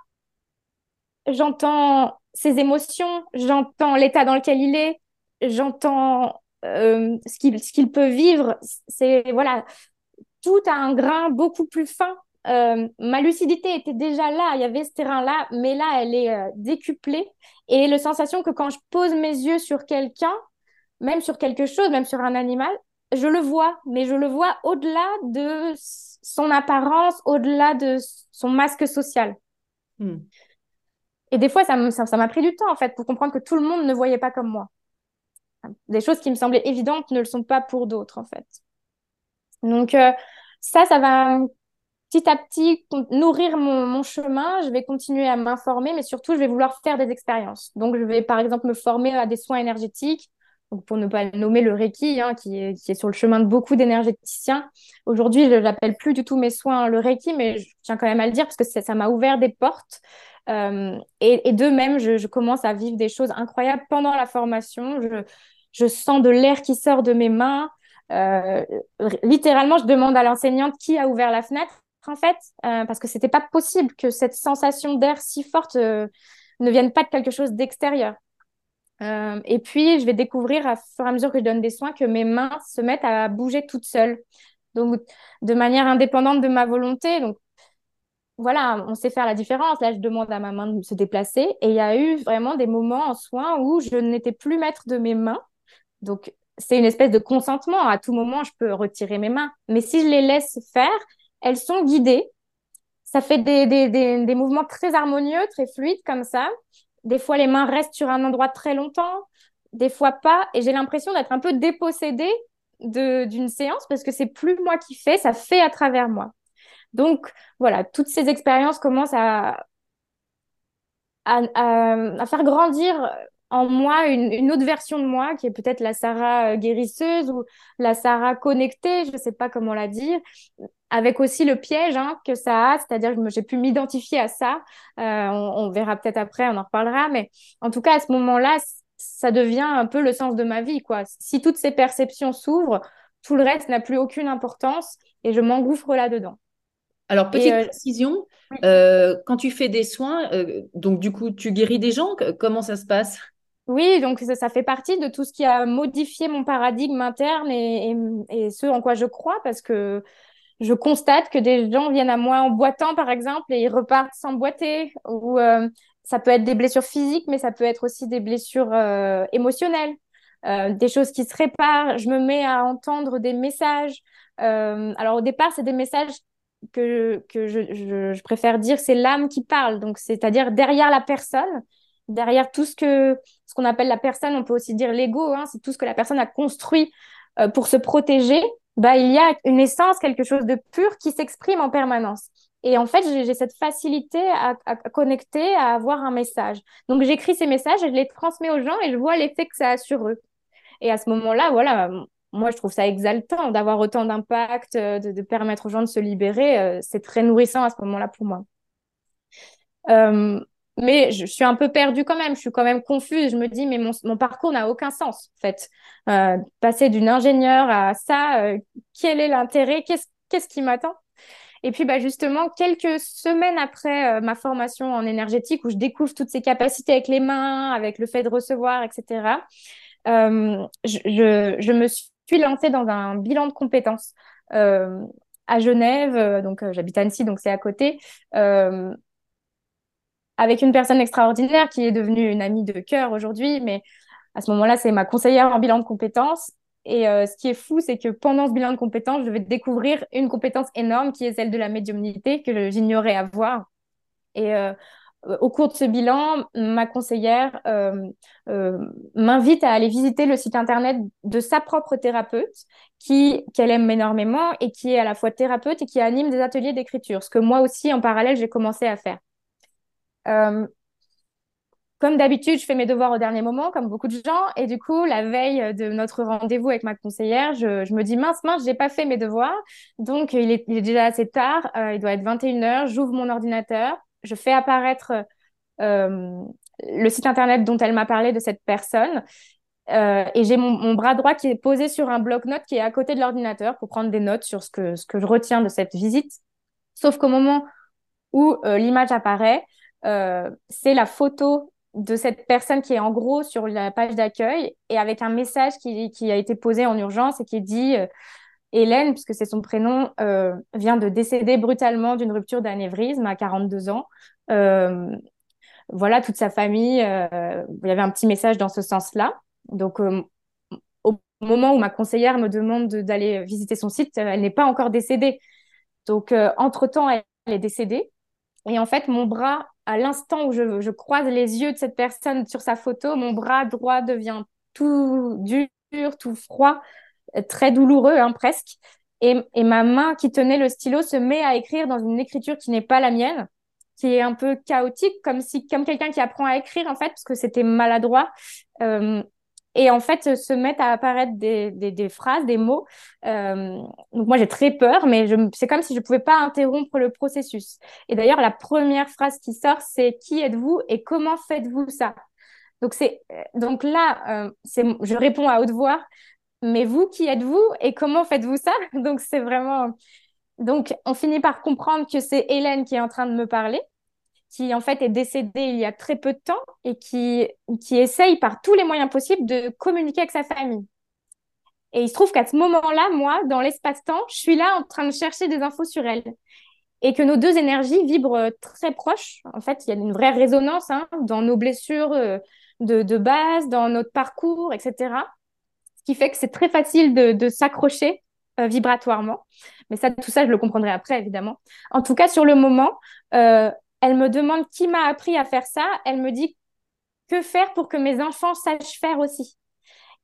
j'entends ses émotions, j'entends l'état dans lequel il est, j'entends euh, ce qu'il peut vivre. C'est voilà, tout a un grain beaucoup plus fin. Euh, ma lucidité était déjà là, il y avait ce terrain-là, mais là, elle est euh, décuplée. Et la sensation que quand je pose mes yeux sur quelqu'un, même sur quelque chose, même sur un animal, je le vois, mais je le vois au-delà de son apparence, au-delà de son masque social. Hmm. Et des fois, ça m'a ça, m'a pris du temps, en fait, pour comprendre que tout le monde ne voyait pas comme moi. Des choses qui me semblaient évidentes ne le sont pas pour d'autres, en fait. Donc, euh, ça, ça va petit à petit nourrir mon, chemin. Je vais continuer à m'informer, mais surtout, je vais vouloir faire des expériences. Donc, je vais, par exemple, me former à des soins énergétiques. Donc, pour ne pas nommer le Reiki, hein, qui, est, sur le chemin de beaucoup d'énergéticiens. Aujourd'hui, je n'appelle plus du tout mes soins le Reiki, mais je tiens quand même à le dire parce que ça m'a ouvert des portes. Euh, et, de même, je, commence à vivre des choses incroyables pendant la formation. Je sens de l'air qui sort de mes mains. Littéralement, je demande à l'enseignante qui a ouvert la fenêtre, en fait, parce que c'était pas possible que cette sensation d'air si forte ne vienne pas de quelque chose d'extérieur. et puis, je vais découvrir, à fur et à mesure que je donne des soins, que mes mains se mettent à bouger toutes seules. Donc, de manière indépendante de ma volonté. Donc, voilà, on sait faire la différence. Là, je demande à ma main de se déplacer. Et il y a eu vraiment des moments en soins où je n'étais plus maître de mes mains. Donc, c'est une espèce de consentement. À tout moment, je peux retirer mes mains. Mais si je les laisse faire, elles sont guidées. Ça fait des, des, des, des mouvements très harmonieux, très fluides comme ça. Des fois, les mains restent sur un endroit très longtemps. Des fois pas. Et j'ai l'impression d'être un peu dépossédée d'une séance parce que c'est plus moi qui fais, ça fait à travers moi. Donc voilà, toutes ces expériences commencent à, à, faire grandir en moi une, autre version de moi qui est peut-être la Sarah euh, guérisseuse ou la Sarah connectée, je ne sais pas comment la dire, avec aussi le piège hein, que ça a, c'est-à-dire que j'ai pu m'identifier à ça. Euh, on, on, verra peut-être après, on en reparlera, mais en tout cas à ce moment-là, ça devient un peu le sens de ma vie, quoi. Si toutes ces perceptions s'ouvrent, tout le reste n'a plus aucune importance et je m'engouffre là-dedans. Alors, petite euh, précision, euh, quand tu fais des soins, euh, donc du coup, tu guéris des gens, comment ça se passe? Oui, donc ça, fait partie de tout ce qui a modifié mon paradigme interne et, ce en quoi je crois, parce que je constate que des gens viennent à moi en boitant, par exemple, et ils repartent sans boiter, ou ça peut être des blessures physiques, mais ça peut être aussi des blessures émotionnelles. des choses qui se réparent, je me mets à entendre des messages. alors au départ, c'est des messages que, que je, je, préfère dire, c'est l'âme qui parle. Donc, c'est-à-dire derrière la personne, derrière tout ce que ce qu'on appelle la personne, on peut aussi dire l'ego, hein, c'est tout ce que la personne a construit euh, pour se protéger. Bah, il y a une essence, quelque chose de pur qui s'exprime en permanence. Et en fait, j'ai cette facilité à, connecter, à avoir un message. Donc, j'écris ces messages je les transmets aux gens et je vois l'effet que ça a sur eux. Et à ce moment-là, voilà, moi, je trouve ça exaltant d'avoir autant d'impact, euh, de, permettre aux gens de se libérer. Euh, c'est très nourrissant à ce moment-là pour moi. Mais je, suis un peu perdue quand même. Je suis quand même confuse. Je me dis, mais mon, parcours n'a aucun sens, en fait. passer d'une ingénieure à ça, quel est l'intérêt? Qu'est-ce qu'est-ce qui m'attend? Et puis, bah, justement, quelques semaines après ma formation en énergétique, où je découvre toutes ces capacités avec les mains, avec le fait de recevoir, etc., je, me suis lancée dans un bilan de compétences euh, à Genève, euh, donc euh, j'habite Annecy, donc c'est à côté, avec une personne extraordinaire qui est devenue une amie de cœur aujourd'hui, mais à ce moment-là, c'est ma conseillère en bilan de compétences. Et ce qui est fou, c'est que pendant ce bilan de compétences, je vais découvrir une compétence énorme qui est celle de la médiumnité que j'ignorais avoir. Et au cours de ce bilan, ma conseillère euh, euh, m'invite à aller visiter le site internet de sa propre thérapeute, qui qu'elle aime énormément et qui est à la fois thérapeute et qui anime des ateliers d'écriture, ce que moi aussi en parallèle j'ai commencé à faire. Euh, comme d'habitude, je fais mes devoirs au dernier moment, comme beaucoup de gens, et du coup, la veille de notre rendez-vous avec ma conseillère, je, me dis mince, mince, j'ai pas fait mes devoirs, donc il est, déjà assez tard, il doit être 21h, j'ouvre mon ordinateur, je fais apparaître euh, le site internet dont elle m'a parlé de cette personne. Euh, et j'ai mon, bras droit qui est posé sur un bloc-notes qui est à côté de l'ordinateur pour prendre des notes sur ce que, je retiens de cette visite. Sauf qu'au moment où euh, l'image apparaît, c'est la photo de cette personne qui est en gros sur la page d'accueil et avec un message qui, qui, a été posé en urgence et qui dit Hélène, puisque c'est son prénom, euh, vient de décéder brutalement d'une rupture d'anévrisme à 42 ans. Euh, voilà, toute sa famille, euh, il y avait un petit message dans ce sens-là. Donc, au moment où ma conseillère me demande d'aller visiter son site, elle n'est pas encore décédée. Donc, entre-temps, elle, est décédée. Et en fait, mon bras, à l'instant où je, croise les yeux de cette personne sur sa photo, mon bras droit devient tout dur, tout froid très douloureux hein, presque. Et, et, ma main qui tenait le stylo se met à écrire dans une écriture qui n'est pas la mienne, qui est un peu chaotique, comme si comme quelqu'un qui apprend à écrire en fait, parce que c'était maladroit. Euh, et en fait, se mettent à apparaître des, des, des phrases, des mots. Euh, donc moi, j'ai très peur, mais c'est comme si je pouvais pas interrompre le processus. Et d'ailleurs, la première phrase qui sort, c'est qui êtes-vous et comment faites-vous ça? Donc c'est donc là, euh, c'est je réponds à haute voix mais vous, qui êtes-vous et comment faites-vous ça? Donc, c'est vraiment. Donc, on finit par comprendre que c'est Hélène qui est en train de me parler, qui en fait est décédée il y a très peu de temps et qui, qui essaye par tous les moyens possibles de communiquer avec sa famille. Et il se trouve qu'à ce moment-là, moi, dans l'espace-temps, je suis là en train de chercher des infos sur elle. Et que nos deux énergies vibrent très proches. En fait, il y a une vraie résonance hein, dans nos blessures euh, de, de base, dans notre parcours, etc ce qui fait que c'est très facile de, s'accrocher euh, vibratoirement. Mais ça, tout ça, je le comprendrai après, évidemment. En tout cas, sur le moment, euh, elle me demande qui m'a appris à faire ça. Elle me dit que faire pour que mes enfants sachent faire aussi.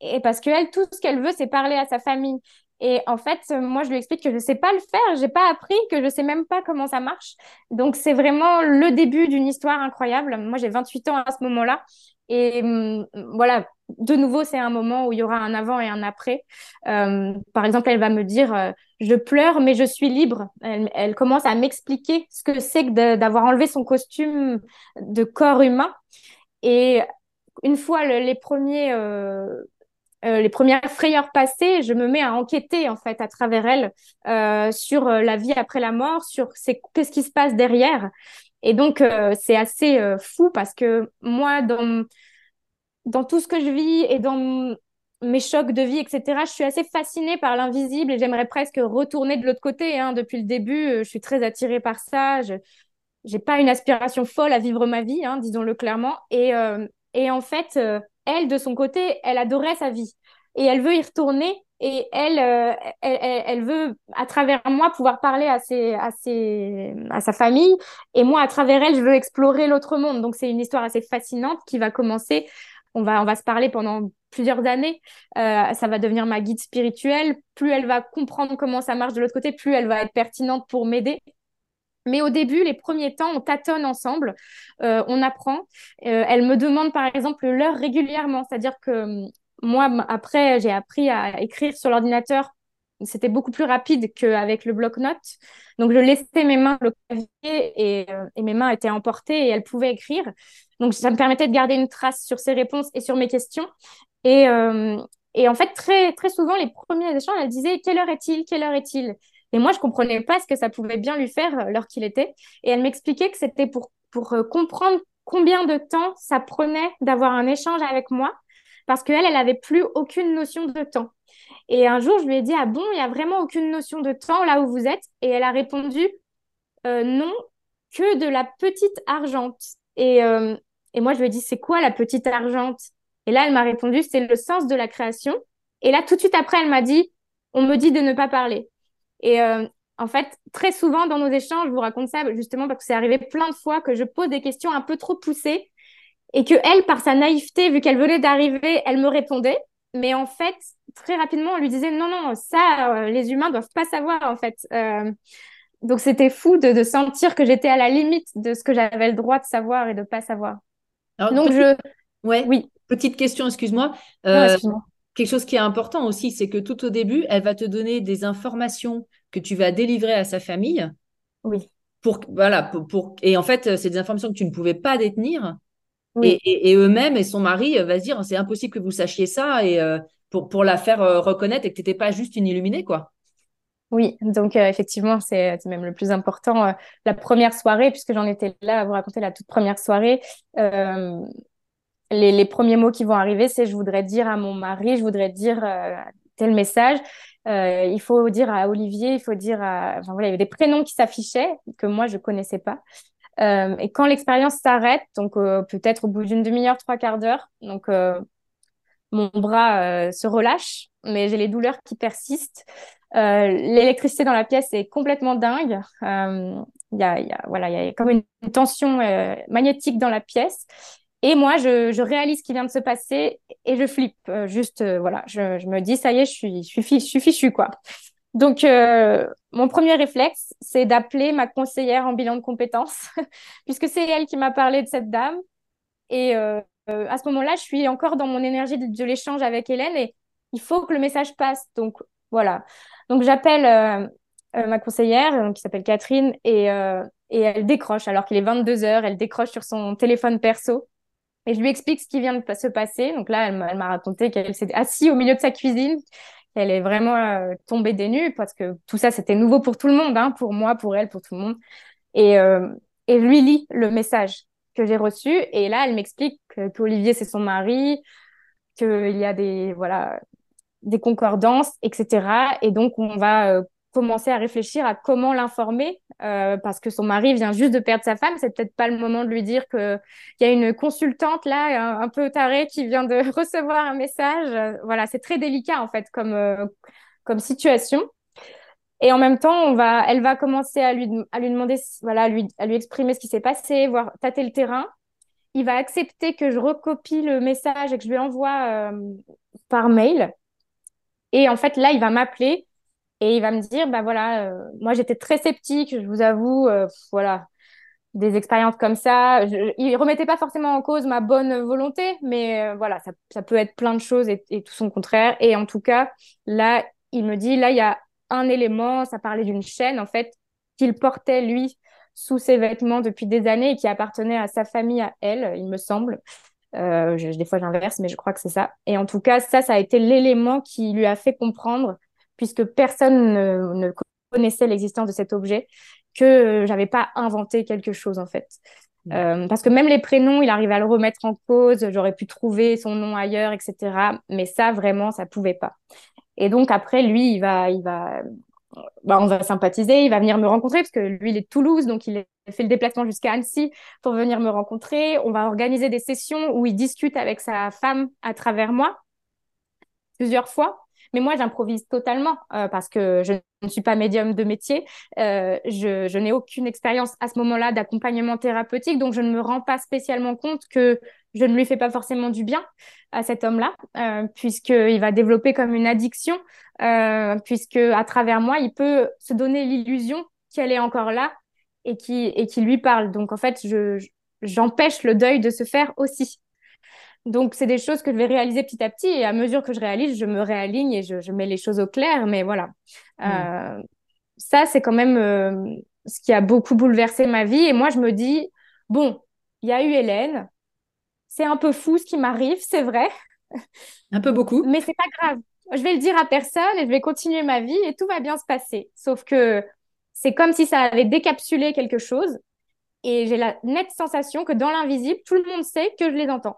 Et parce qu'elle, tout ce qu'elle veut, c'est parler à sa famille. Et en fait, moi, je lui explique que je ne sais pas le faire, j'ai pas appris, que je ne sais même pas comment ça marche. Donc, c'est vraiment le début d'une histoire incroyable. Moi, j'ai 28 ans à ce moment-là. Et hum, voilà, de nouveau, c'est un moment où il y aura un avant et un après. Euh, par exemple, elle va me dire euh, Je pleure, mais je suis libre. Elle, commence à m'expliquer ce que c'est que d'avoir enlevé son costume de corps humain. Et une fois les premiers. Euh, les premières frayeurs passées, je me mets à enquêter en fait à travers elle sur la vie après la mort, sur qu'est-ce qui se passe derrière. Et donc c'est assez fou parce que moi dans dans tout ce que je vis et dans mes chocs de vie, etc., je suis assez fascinée par l'invisible et j'aimerais presque retourner de l'autre côté. Hein. Depuis le début, euh, je suis très attirée par ça. Je n'ai pas une aspiration folle à vivre ma vie, hein, disons-le clairement. Et, euh, en fait, euh, elle, de son côté, elle adorait sa vie. Et elle veut y retourner et elle, elle, elle, veut, à travers moi, pouvoir parler à, ses, à, ses, à sa famille. Et moi, à travers elle, je veux explorer l'autre monde. Donc, c'est une histoire assez fascinante qui va commencer on va, on va se parler pendant plusieurs années. Euh, ça va devenir ma guide spirituelle. Plus elle va comprendre comment ça marche de l'autre côté, plus elle va être pertinente pour m'aider. Mais au début, les premiers temps, on tâtonne ensemble, euh, on apprend. Euh, elle me demande par exemple l'heure régulièrement, c'est-à-dire que hum, moi, après, j'ai appris à écrire sur l'ordinateur c'était beaucoup plus rapide qu'avec le bloc-notes. Donc, je laissais mes mains le clavier et, euh, et, mes mains étaient emportées et elle pouvait écrire. Donc, ça me permettait de garder une trace sur ses réponses et sur mes questions. Et, euh, et en fait, très, très souvent, les premiers échanges, elle disait Quelle heure est-il? Quelle heure est-il? Et moi, je comprenais pas ce que ça pouvait bien lui faire euh, l'heure qu'il était. Et elle m'expliquait que c'était pour, pour comprendre combien de temps ça prenait d'avoir un échange avec moi parce qu'elle, elle avait plus aucune notion de temps. Et un jour, je lui ai dit, ah bon, il n'y a vraiment aucune notion de temps là où vous êtes? Et elle a répondu, euh, non, que de la petite argente. Et, euh, et moi, je lui ai dit, c'est quoi la petite argente? Et là, elle m'a répondu, c'est le sens de la création. Et là, tout de suite après, elle m'a dit, on me dit de ne pas parler. Et euh, en fait, très souvent dans nos échanges, je vous raconte ça justement parce que c'est arrivé plein de fois que je pose des questions un peu trop poussées et que elle, par sa naïveté, vu qu'elle venait d'arriver, elle me répondait. Mais en fait, très rapidement, on lui disait non, non, ça, euh, les humains doivent pas savoir en fait. Euh, donc c'était fou de, sentir que j'étais à la limite de ce que j'avais le droit de savoir et de pas savoir. donc je, ouais, oui. Petite question, excuse-moi. Euh, excuse quelque chose qui est important aussi, c'est que tout au début, elle va te donner des informations que tu vas délivrer à sa famille. Oui. Pour voilà, pour, et en fait, c'est des informations que tu ne pouvais pas détenir. Et, eux-mêmes et son mari va se dire c'est impossible que vous sachiez ça et pour, pour la faire euh, reconnaître et que tu n'étais pas juste une illuminée, quoi. Oui, donc euh, effectivement, c'est même le plus important. Euh, la première soirée, puisque j'en étais là à vous raconter la toute première soirée, les, les, premiers mots qui vont arriver, c'est je voudrais dire à mon mari, je voudrais dire tel message. il faut dire à Olivier, il faut dire à... Enfin voilà, il y avait des prénoms qui s'affichaient que moi, je connaissais pas. Et quand l'expérience s'arrête, donc peut-être au bout d'une demi-heure, trois quarts d'heure, donc mon bras euh, se relâche, mais j'ai les douleurs qui persistent. Euh, l'électricité dans la pièce est complètement dingue. Euh, il y, a, voilà, y a comme une, tension magnétique dans la pièce. Et moi, je, réalise ce qui vient de se passer et je flippe. juste, voilà, je, me dis, ça y est, je suis, je je suis fichue, quoi. Donc, mon premier réflexe, c'est d'appeler ma conseillère en bilan de compétences, puisque c'est elle qui m'a parlé de cette dame. Et euh, à ce moment-là, je suis encore dans mon énergie de, l'échange avec Hélène et il faut que le message passe. Donc voilà. Donc j'appelle euh, euh, ma conseillère qui s'appelle Catherine et, et elle décroche alors qu'il est 22 heures. Elle décroche sur son téléphone perso. Et je lui explique ce qui vient de se passer. Donc là, elle m'a raconté qu'elle s'était assise au milieu de sa cuisine, qu'elle est vraiment euh, tombée des nues parce que tout ça, c'était nouveau pour tout le monde, hein, pour moi, pour elle, pour tout le monde. Et, euh, et lui lit le message que j'ai reçu. Et là, elle m'explique qu'Olivier, c'est son mari, qu'il y a des, voilà, des concordances, etc. Et donc, on va euh, commencer à réfléchir à comment l'informer euh, parce que son mari vient juste de perdre sa femme. C'est peut-être pas le moment de lui dire qu'il y a une consultante là, un, peu tarée, qui vient de recevoir un message. Voilà, c'est très délicat en fait comme, euh, comme situation. Et en même temps, on va, elle va commencer à lui, à lui demander, voilà, à lui, à lui exprimer ce qui s'est passé, voir tâter le terrain. Il va accepter que je recopie le message et que je lui envoie euh, par mail. Et en fait, là, il va m'appeler et il va me dire, bah voilà, euh, moi j'étais très sceptique, je vous avoue, euh, voilà, des expériences comme ça. Je, il remettait pas forcément en cause ma bonne volonté, mais euh, voilà, ça, ça, peut être plein de choses et, tout son contraire. Et en tout cas, là, il me dit, là, il y a un élément, ça parlait d'une chaîne, en fait, qu'il portait, lui, sous ses vêtements depuis des années et qui appartenait à sa famille, à elle, il me semble. Des fois, j'inverse, mais je crois que c'est ça. Et en tout cas, ça, ça a été l'élément qui lui a fait comprendre puisque personne ne, connaissait l'existence de cet objet, que j'avais pas inventé quelque chose en fait. Mm. Euh, parce que même les prénoms, il arrive à le remettre en cause, j'aurais pu trouver son nom ailleurs, etc. Mais ça, vraiment, ça pouvait pas. Et donc après, lui, il va, il va, bah, on va sympathiser, il va venir me rencontrer parce que lui, il est de Toulouse, donc il a fait le déplacement jusqu'à Annecy pour venir me rencontrer. On va organiser des sessions où il discute avec sa femme à travers moi plusieurs fois. Mais moi, j'improvise totalement euh, parce que je ne suis pas médium de métier. Euh, je, n'ai aucune expérience à ce moment-là d'accompagnement thérapeutique, donc je ne me rends pas spécialement compte que je ne lui fais pas forcément du bien à cet homme-là, euh, puisqu'il va développer comme une addiction, puisque à travers moi, il peut se donner l'illusion qu'elle est encore là et qui, lui parle. Donc en fait, je, j'empêche le deuil de se faire aussi. Donc, c'est des choses que je vais réaliser petit à petit et à mesure que je réalise, je me réaligne et je, mets les choses au clair. Mais voilà, mm. euh, ça, c'est quand même euh, ce qui a beaucoup bouleversé ma vie. Et moi, je me dis, bon, il y a eu Hélène. C'est un peu fou ce qui m'arrive, c'est vrai. Un peu beaucoup. Mais c'est pas grave. Je vais le dire à personne et je vais continuer ma vie et tout va bien se passer. Sauf que c'est comme si ça avait décapsulé quelque chose. Et j'ai la nette sensation que dans l'invisible, tout le monde sait que je les entends.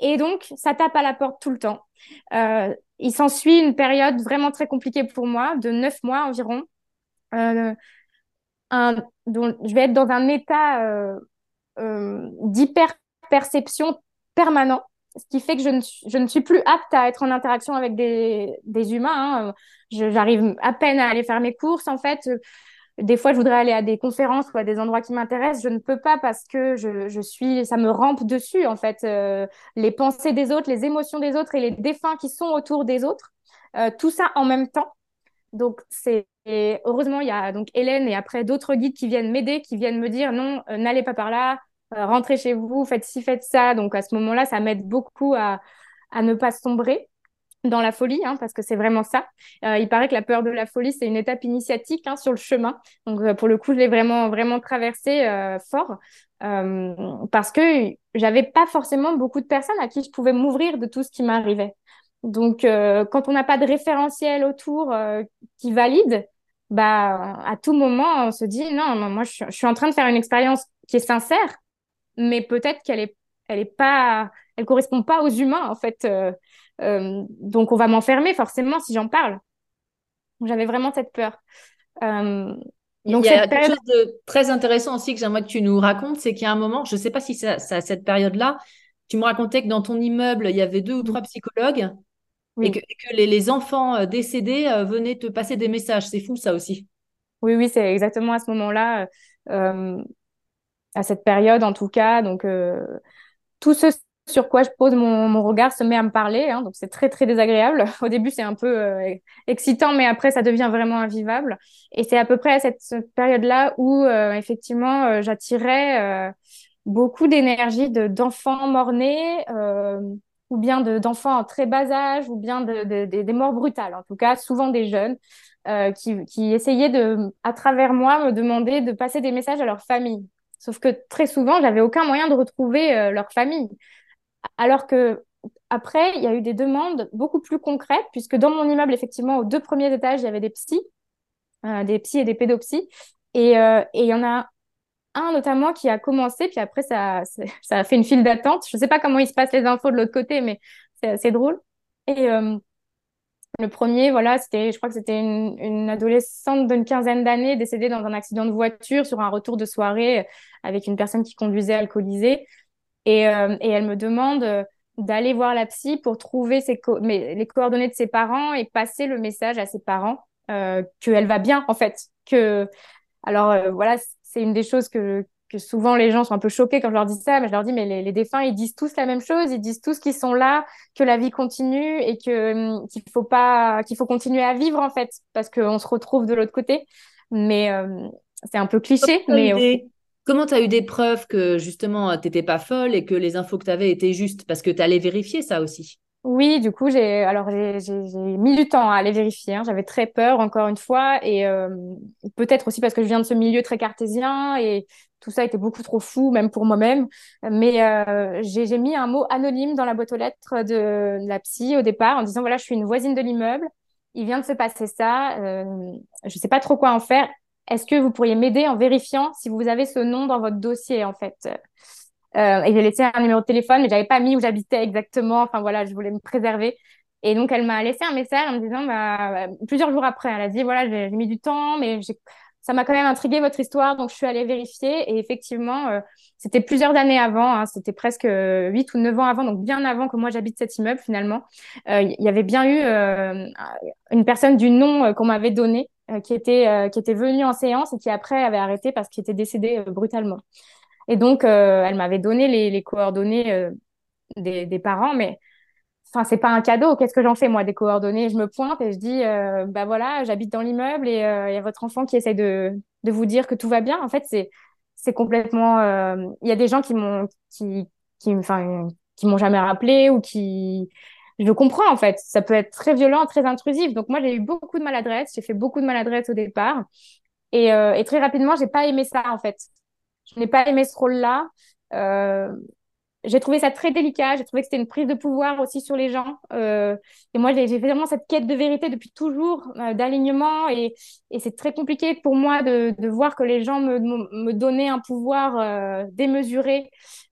Et donc, ça tape à la porte tout le temps. Euh, il s'ensuit une période vraiment très compliquée pour moi, de neuf mois environ. Euh, dont je vais être dans un état euh, euh, d'hyper-perception permanent, ce qui fait que je ne, je ne, suis plus apte à être en interaction avec des, des humains. Hein. J'arrive à peine à aller faire mes courses, en fait des fois, je voudrais aller à des conférences ou à des endroits qui m'intéressent. Je ne peux pas parce que je, je, suis, ça me rampe dessus, en fait. Euh, les pensées des autres, les émotions des autres et les défunts qui sont autour des autres. Euh, tout ça en même temps. Donc, c'est, heureusement, il y a donc Hélène et après d'autres guides qui viennent m'aider, qui viennent me dire non, euh, n'allez pas par là, rentrez chez vous, faites ci, faites ça. Donc, à ce moment-là, ça m'aide beaucoup à, à ne pas sombrer dans la folie, hein, parce que c'est vraiment ça. Euh, il paraît que la peur de la folie, c'est une étape initiatique hein, sur le chemin. Donc, euh, pour le coup, je l'ai vraiment, vraiment traversé euh, fort, euh, parce que j'avais pas forcément beaucoup de personnes à qui je pouvais m'ouvrir de tout ce qui m'arrivait. Donc, quand on n'a pas de référentiel autour qui valide, bah, à tout moment, on se dit non, non moi, je, je suis en train de faire une expérience qui est sincère, mais peut-être qu'elle est, elle est pas, elle correspond pas aux humains en fait. Euh, donc, on va m'enfermer forcément si j'en parle. J'avais vraiment cette peur. Euh, donc, il y a quelque chose de très intéressant aussi que j'aimerais que tu nous racontes, c'est qu'il y a un moment, je ne sais pas si c'est à cette période-là, tu me racontais que dans ton immeuble, il y avait deux ou trois psychologues et que, les, enfants euh, décédés venaient te passer des messages. C'est fou ça aussi. Oui, oui, c'est exactement à ce moment-là, à cette période en tout cas. Donc, tout ce sur quoi je pose mon, mon, regard se met à me parler. Hein, donc c'est très très désagréable. Au début c'est un peu euh, excitant, mais après ça devient vraiment invivable. Et c'est à peu près à cette, période-là où euh, effectivement euh, j'attirais beaucoup d'énergie de d'enfants morts-nés ou bien de d'enfants en très bas âge ou bien de, de, des morts brutales. En tout cas souvent des jeunes qui, qui essayaient de à travers moi me demander de passer des messages à leur famille. Sauf que très souvent, j'avais aucun moyen de retrouver leur famille Alors que après, il y a eu des demandes beaucoup plus concrètes, puisque dans mon immeuble, effectivement, aux deux premiers étages, il y avait des psys, euh, des psys et des pédopsies. Et, euh, et il y en a un notamment qui a commencé, puis après, ça, a fait une file d'attente. Je ne sais pas comment il se passe les infos de l'autre côté, mais c'est assez drôle. Et euh, le premier, voilà, c'était, je crois que c'était une, adolescente d'une quinzaine d'années décédée dans un accident de voiture sur un retour de soirée avec une personne qui conduisait alcoolisée. Et, euh, et elle me demande d'aller voir la psy pour trouver ses mais, les coordonnées de ses parents et passer le message à ses parents euh, qu'elle va bien, en fait. Que, alors, euh, voilà, c'est une des choses que, que souvent les gens sont un peu choqués quand je leur dis ça, mais je leur dis, mais les, les défunts, ils disent tous la même chose, ils disent tous qu'ils sont là, que la vie continue et que hum, qu'il faut pas, qu'il faut continuer à vivre en fait, parce qu'on se retrouve de l'autre côté. Mais euh, c'est un peu cliché, mais Comment tu as eu des preuves que justement tu n'étais pas folle et que les infos que tu avais étaient justes? Parce que tu allais vérifier ça aussi. Oui, du coup, j'ai alors j'ai mis du temps à aller vérifier. Hein. J'avais très peur, encore une fois, et euh, peut-être aussi parce que je viens de ce milieu très cartésien et tout ça était beaucoup trop fou, même pour moi-même. Mais euh, j'ai mis un mot anonyme dans la boîte aux lettres de, la psy au départ en disant voilà, je suis une voisine de l'immeuble. Il vient de se passer ça. Euh, je sais pas trop quoi en faire. Est-ce que vous pourriez m'aider en vérifiant si vous avez ce nom dans votre dossier en fait? Euh, et j'ai laissé un numéro de téléphone, mais j'avais pas mis où j'habitais exactement. Enfin voilà, je voulais me préserver. Et donc elle m'a laissé un message en me disant, bah, plusieurs jours après, elle a dit voilà, j'ai mis du temps, mais ça m'a quand même intrigué votre histoire, donc je suis allée vérifier. Et effectivement, euh, c'était plusieurs années avant, hein, c'était presque huit ou neuf ans avant, donc bien avant que moi j'habite cet immeuble finalement. Euh, il y avait bien eu euh, une personne du nom qu'on m'avait donné, qui était qui était venue en séance et qui après avait arrêté parce qu'il était décédé brutalement. Et donc, euh, elle m'avait donné les, les coordonnées euh, des, des, parents, mais enfin, c'est pas un cadeau. Qu'est-ce que j'en fais, moi, des coordonnées? Je me pointe et je dis, euh, bah voilà, j'habite dans l'immeuble et il y a votre enfant qui essaie de, de vous dire que tout va bien. En fait, c'est complètement. Il y a des gens qui m'ont qui qui qui m'ont jamais rappelé ou qui je comprends en fait. Ça peut être très violent, très intrusif. Donc moi, j'ai eu beaucoup de maladresse. J'ai fait beaucoup de maladresse au départ. Et, et très rapidement, j'ai pas aimé ça en fait. Je n'ai pas aimé ce rôle-là. Euh, j'ai trouvé ça très délicat. J'ai trouvé que c'était une prise de pouvoir aussi sur les gens. Euh, et moi, j'ai vraiment cette quête de vérité depuis toujours, euh, d'alignement. Et, c'est très compliqué pour moi de, voir que les gens me, donnaient un pouvoir euh, démesuré.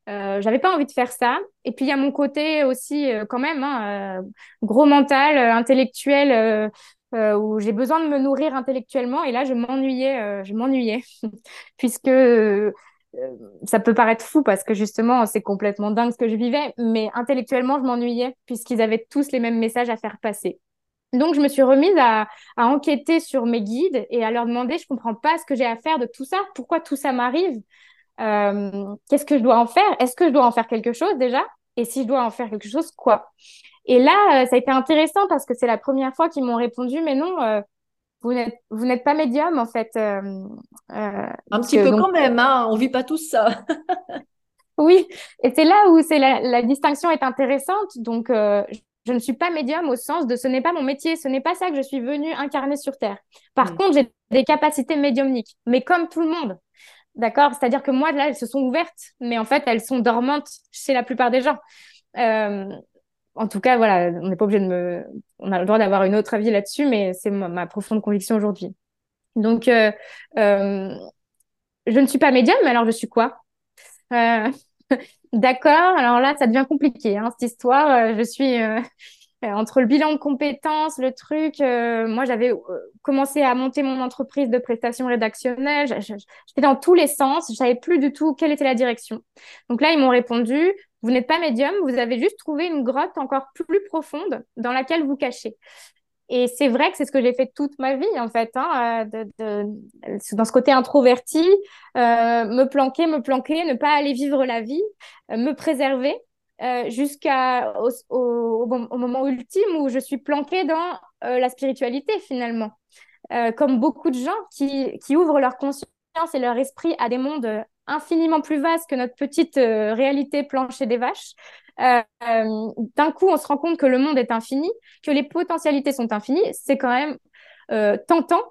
Euh, j'avais pas envie de faire ça. Et puis il y a mon côté aussi euh, quand même hein, gros mental, intellectuel. où j'ai besoin de me nourrir intellectuellement et là je m'ennuyais je m'ennuyais puisque euh, ça peut paraître fou parce que justement, c'est complètement dingue ce que je vivais, mais intellectuellement, je m'ennuyais puisqu'ils avaient tous les mêmes messages à faire passer. Donc, je me suis remise à, à, enquêter sur mes guides et à leur demander, je comprends pas ce que j'ai à faire de tout ça, pourquoi tout ça m'arrive, euh, qu'est-ce que je dois en faire, est-ce que je dois en faire quelque chose déjà, et si je dois en faire quelque chose, quoi? Et là, euh, ça a été intéressant parce que c'est la première fois qu'ils m'ont répondu, mais non, euh, vous n'êtes pas médium en fait. Euh, un petit peu quand même, hein, on vit pas tous ça. oui, et c'est là où c'est la, la, distinction est intéressante. Donc je ne suis pas médium au sens de ce n'est pas mon métier, ce n'est pas ça que je suis venue incarner sur terre. Par mm. contre, j'ai des capacités médiumniques, mais comme tout le monde. D'accord C'est-à-dire que moi, là, elles se sont ouvertes, mais en fait, elles sont dormantes chez la plupart des gens. Euh, en tout cas, voilà, on n'est pas obligé de me, on a le droit d'avoir une autre avis là-dessus, mais c'est ma, profonde conviction aujourd'hui. Donc, euh, euh, je ne suis pas médium, alors je suis quoi? D'accord. Alors là, ça devient compliqué, hein, cette histoire. Je suis entre le bilan de compétences, le truc. moi, j'avais commencé à monter mon entreprise de prestations rédactionnelles. J'étais dans tous les sens. Je savais plus du tout quelle était la direction. Donc là, ils m'ont répondu vous n'êtes pas médium, vous avez juste trouvé une grotte encore plus profonde dans laquelle vous cachez. Et c'est vrai que c'est ce que j'ai fait toute ma vie, en fait, hein, euh, de, de, dans ce côté introverti, euh, me planquer, me planquer, ne pas aller vivre la vie, euh, me préserver, euh, jusqu'à au, au, moment ultime où je suis planquée dans euh, la spiritualité, finalement. comme beaucoup de gens qui, qui ouvrent leur conscience et leur esprit à des mondes infiniment plus vaste que notre petite euh, réalité plancher des vaches. Euh, euh, d'un coup, on se rend compte que le monde est infini, que les potentialités sont infinies. C'est quand même tentant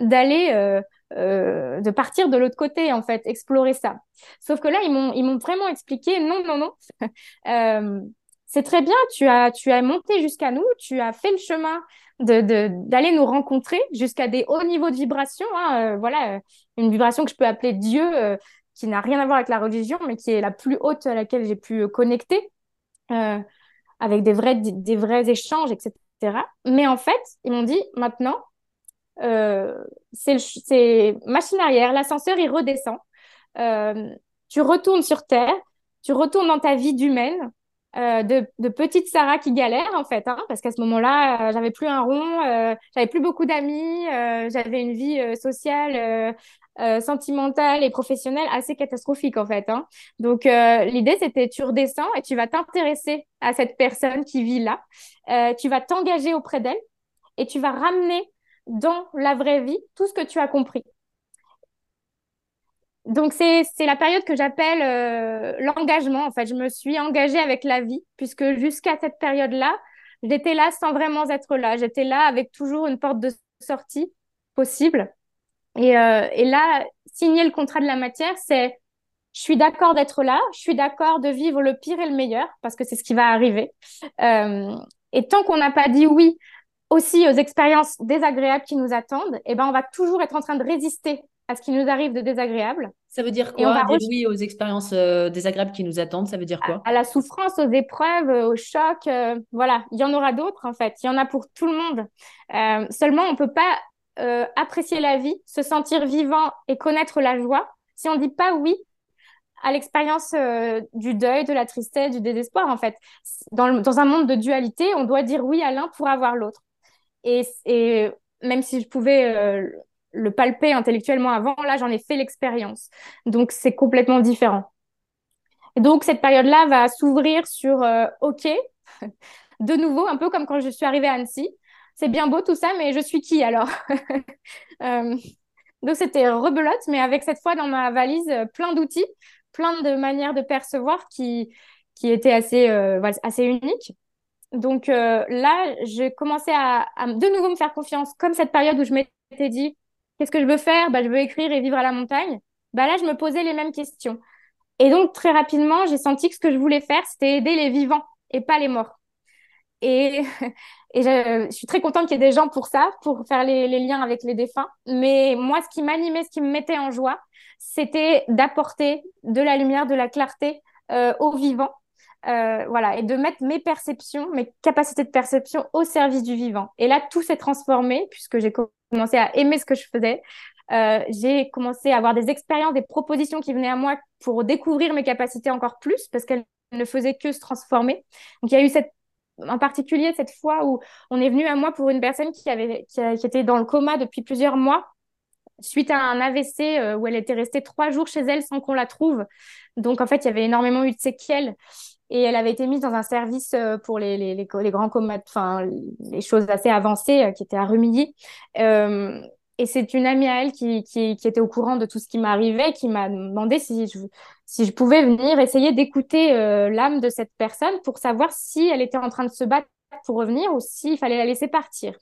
d'aller euh, de partir de l'autre côté, en fait, explorer ça. Sauf que là, ils m'ont, vraiment expliqué, non, non, non, euh, c'est très bien, tu as, tu as monté jusqu'à nous, tu as fait le chemin de, de, d'aller nous rencontrer jusqu'à des hauts niveaux de vibration, hein, euh, voilà, une vibration que je peux appeler Dieu, qui n'a rien à voir avec la religion, mais qui est la plus haute à laquelle j'ai pu connecter, avec des vrais, des vrais échanges, etc. Mais en fait, ils m'ont dit, maintenant, c'est machine arrière, l'ascenseur, il redescend. Euh, tu retournes sur Terre, tu retournes dans ta vie d'humaine, euh, de, petite Sarah qui galère en fait, hein, parce qu'à ce moment-là, euh, j'avais plus un rond, euh, j'avais plus beaucoup d'amis, euh, j'avais une vie sociale, sentimentale et professionnelle assez catastrophique en fait. Hein. Donc l'idée c'était tu redescends et tu vas t'intéresser à cette personne qui vit là, tu vas t'engager auprès d'elle et tu vas ramener dans la vraie vie tout ce que tu as compris. Donc c'est la période que j'appelle euh, l'engagement. En fait, je me suis engagée avec la vie puisque jusqu'à cette période-là, j'étais là sans vraiment être là. J'étais là avec toujours une porte de sortie possible. Et, euh, et là, signer le contrat de la matière, c'est je suis d'accord d'être là, je suis d'accord de vivre le pire et le meilleur parce que c'est ce qui va arriver. Euh, et tant qu'on n'a pas dit oui aussi aux expériences désagréables qui nous attendent, eh ben, on va toujours être en train de résister à ce qui nous arrive de désagréable. Ça veut dire quoi Dire oui aux expériences euh, désagréables qui nous attendent, ça veut dire quoi? à, la souffrance, aux épreuves, euh, aux chocs, euh, voilà. Il y en aura d'autres en fait. Il y en a pour tout le monde. seulement, on peut pas apprécier la vie, se sentir vivant et connaître la joie si on dit pas oui à l'expérience du deuil, de la tristesse, du désespoir en fait. Dans, dans un monde de dualité, on doit dire oui à l'un pour avoir l'autre. Et, même si je pouvais euh, le palper intellectuellement avant, là, j'en ai fait l'expérience. Donc, c'est complètement différent. Et donc, cette période-là va s'ouvrir sur euh, OK, de nouveau, un peu comme quand je suis arrivée à Annecy. C'est bien beau tout ça, mais je suis qui alors? Euh, Donc, c'était rebelote, mais avec cette fois dans ma valise plein d'outils, plein de manières de percevoir qui, qui étaient assez, assez uniques. Donc euh, là, j'ai commencé à, de nouveau me faire confiance, comme cette période où je m'étais dit, qu'est-ce que je veux faire? Bah, Je veux écrire et vivre à la montagne. Bah, là, je me posais les mêmes questions. Et donc, très rapidement, j'ai senti que ce que je voulais faire, c'était aider les vivants et pas les morts. Et, et je, suis très contente qu'il y ait des gens pour ça, pour faire les, liens avec les défunts. Mais moi, ce qui m'animait, ce qui me mettait en joie, c'était d'apporter de la lumière, de la clarté euh, aux vivants euh, voilà, et de mettre mes perceptions, mes capacités de perception au service du vivant. Et là, tout s'est transformé puisque j'ai commencé à aimer ce que je faisais. Euh, j'ai commencé à avoir des expériences, des propositions qui venaient à moi pour découvrir mes capacités encore plus parce qu'elles ne faisaient que se transformer. Donc, il y a eu cette en particulier cette fois où on est venu à moi pour une personne qui avait qui, était dans le coma depuis plusieurs mois suite à un AVC euh, où elle était restée trois jours chez elle sans qu'on la trouve. Donc en fait, il y avait énormément eu de séquelles et elle avait été mise dans un service euh, pour les, les, les, les grands comas, enfin les choses assez avancées euh, qui étaient à Remilly. Euh, et c'est une amie à elle qui, qui, qui, était au courant de tout ce qui m'arrivait, qui m'a demandé si je, si je pouvais venir essayer d'écouter euh, l'âme de cette personne pour savoir si elle était en train de se battre pour revenir ou s'il fallait la laisser partir.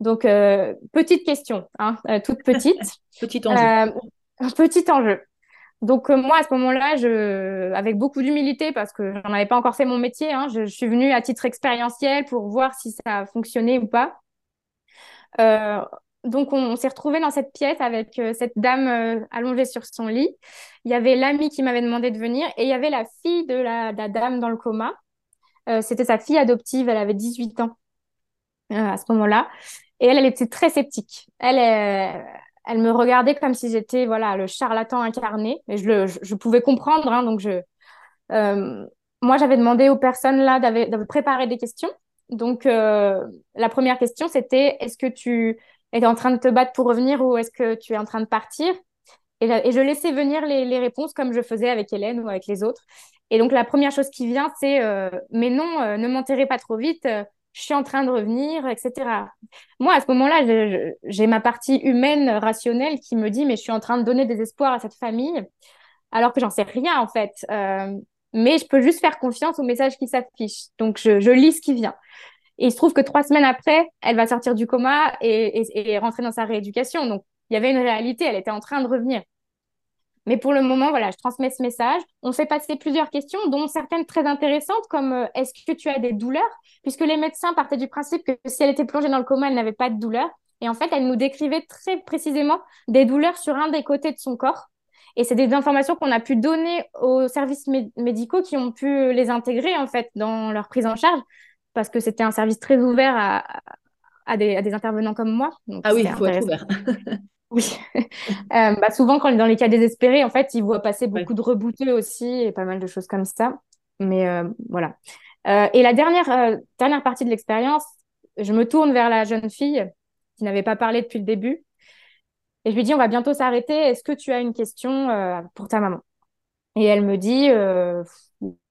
Donc, euh, petite question, hein, toute petite. petit enjeu. petit enjeu. Donc euh, moi à ce moment-là, je, avec beaucoup d'humilité parce que j'en avais pas encore fait mon métier, hein, je, suis venue à titre expérientiel pour voir si ça a fonctionné ou pas. Euh, donc on, s'est retrouvé dans cette pièce avec euh, cette dame euh, allongée sur son lit. Il y avait l'ami qui m'avait demandé de venir et il y avait la fille de la, dame dans le coma. C'était sa fille adoptive, elle avait 18 ans à ce moment-là. Et elle, elle était très sceptique. Elle, elle me regardait comme si j'étais voilà le charlatan incarné. Et je, le, je, pouvais comprendre. Hein, donc je, euh, moi j'avais demandé aux personnes là de préparer des questions. Donc euh, la première question c'était est-ce que tu es en train de te battre pour revenir ou est-ce que tu es en train de partir? Et, et, je laissais venir les, les, réponses comme je faisais avec Hélène ou avec les autres. Et donc la première chose qui vient c'est euh, mais non ne m'enterrez pas trop vite je suis en train de revenir, etc. Moi, à ce moment-là, j'ai ma partie humaine, rationnelle, qui me dit, mais je suis en train de donner des espoirs à cette famille, alors que j'en sais rien, en fait. Euh, mais je peux juste faire confiance au message qui s'affiche. Donc, je, lis ce qui vient. Et il se trouve que trois semaines après, elle va sortir du coma et, et, et rentrer dans sa rééducation. Donc, il y avait une réalité, elle était en train de revenir. Mais pour le moment, voilà, je transmets ce message. On fait passer plusieurs questions, dont certaines très intéressantes, comme euh, est-ce que tu as des douleurs? Puisque les médecins partaient du principe que si elle était plongée dans le coma, elle n'avait pas de douleur. Et en fait, elle nous décrivait très précisément des douleurs sur un des côtés de son corps. Et c'est des informations qu'on a pu donner aux services médicaux qui ont pu les intégrer, en fait, dans leur prise en charge, parce que c'était un service très ouvert à, à, des, à des, intervenants comme moi. ah oui, il faut être ouvert. Oui. euh, bah souvent, quand dans les cas désespérés, en fait, ils voient passer beaucoup de rebouteux aussi et pas mal de choses comme ça. Mais euh, voilà. Euh, et la dernière, euh, dernière partie de l'expérience, je me tourne vers la jeune fille qui n'avait pas parlé depuis le début. Et je lui dis, on va bientôt s'arrêter. Est-ce que tu as une question pour ta maman? Et elle me dit,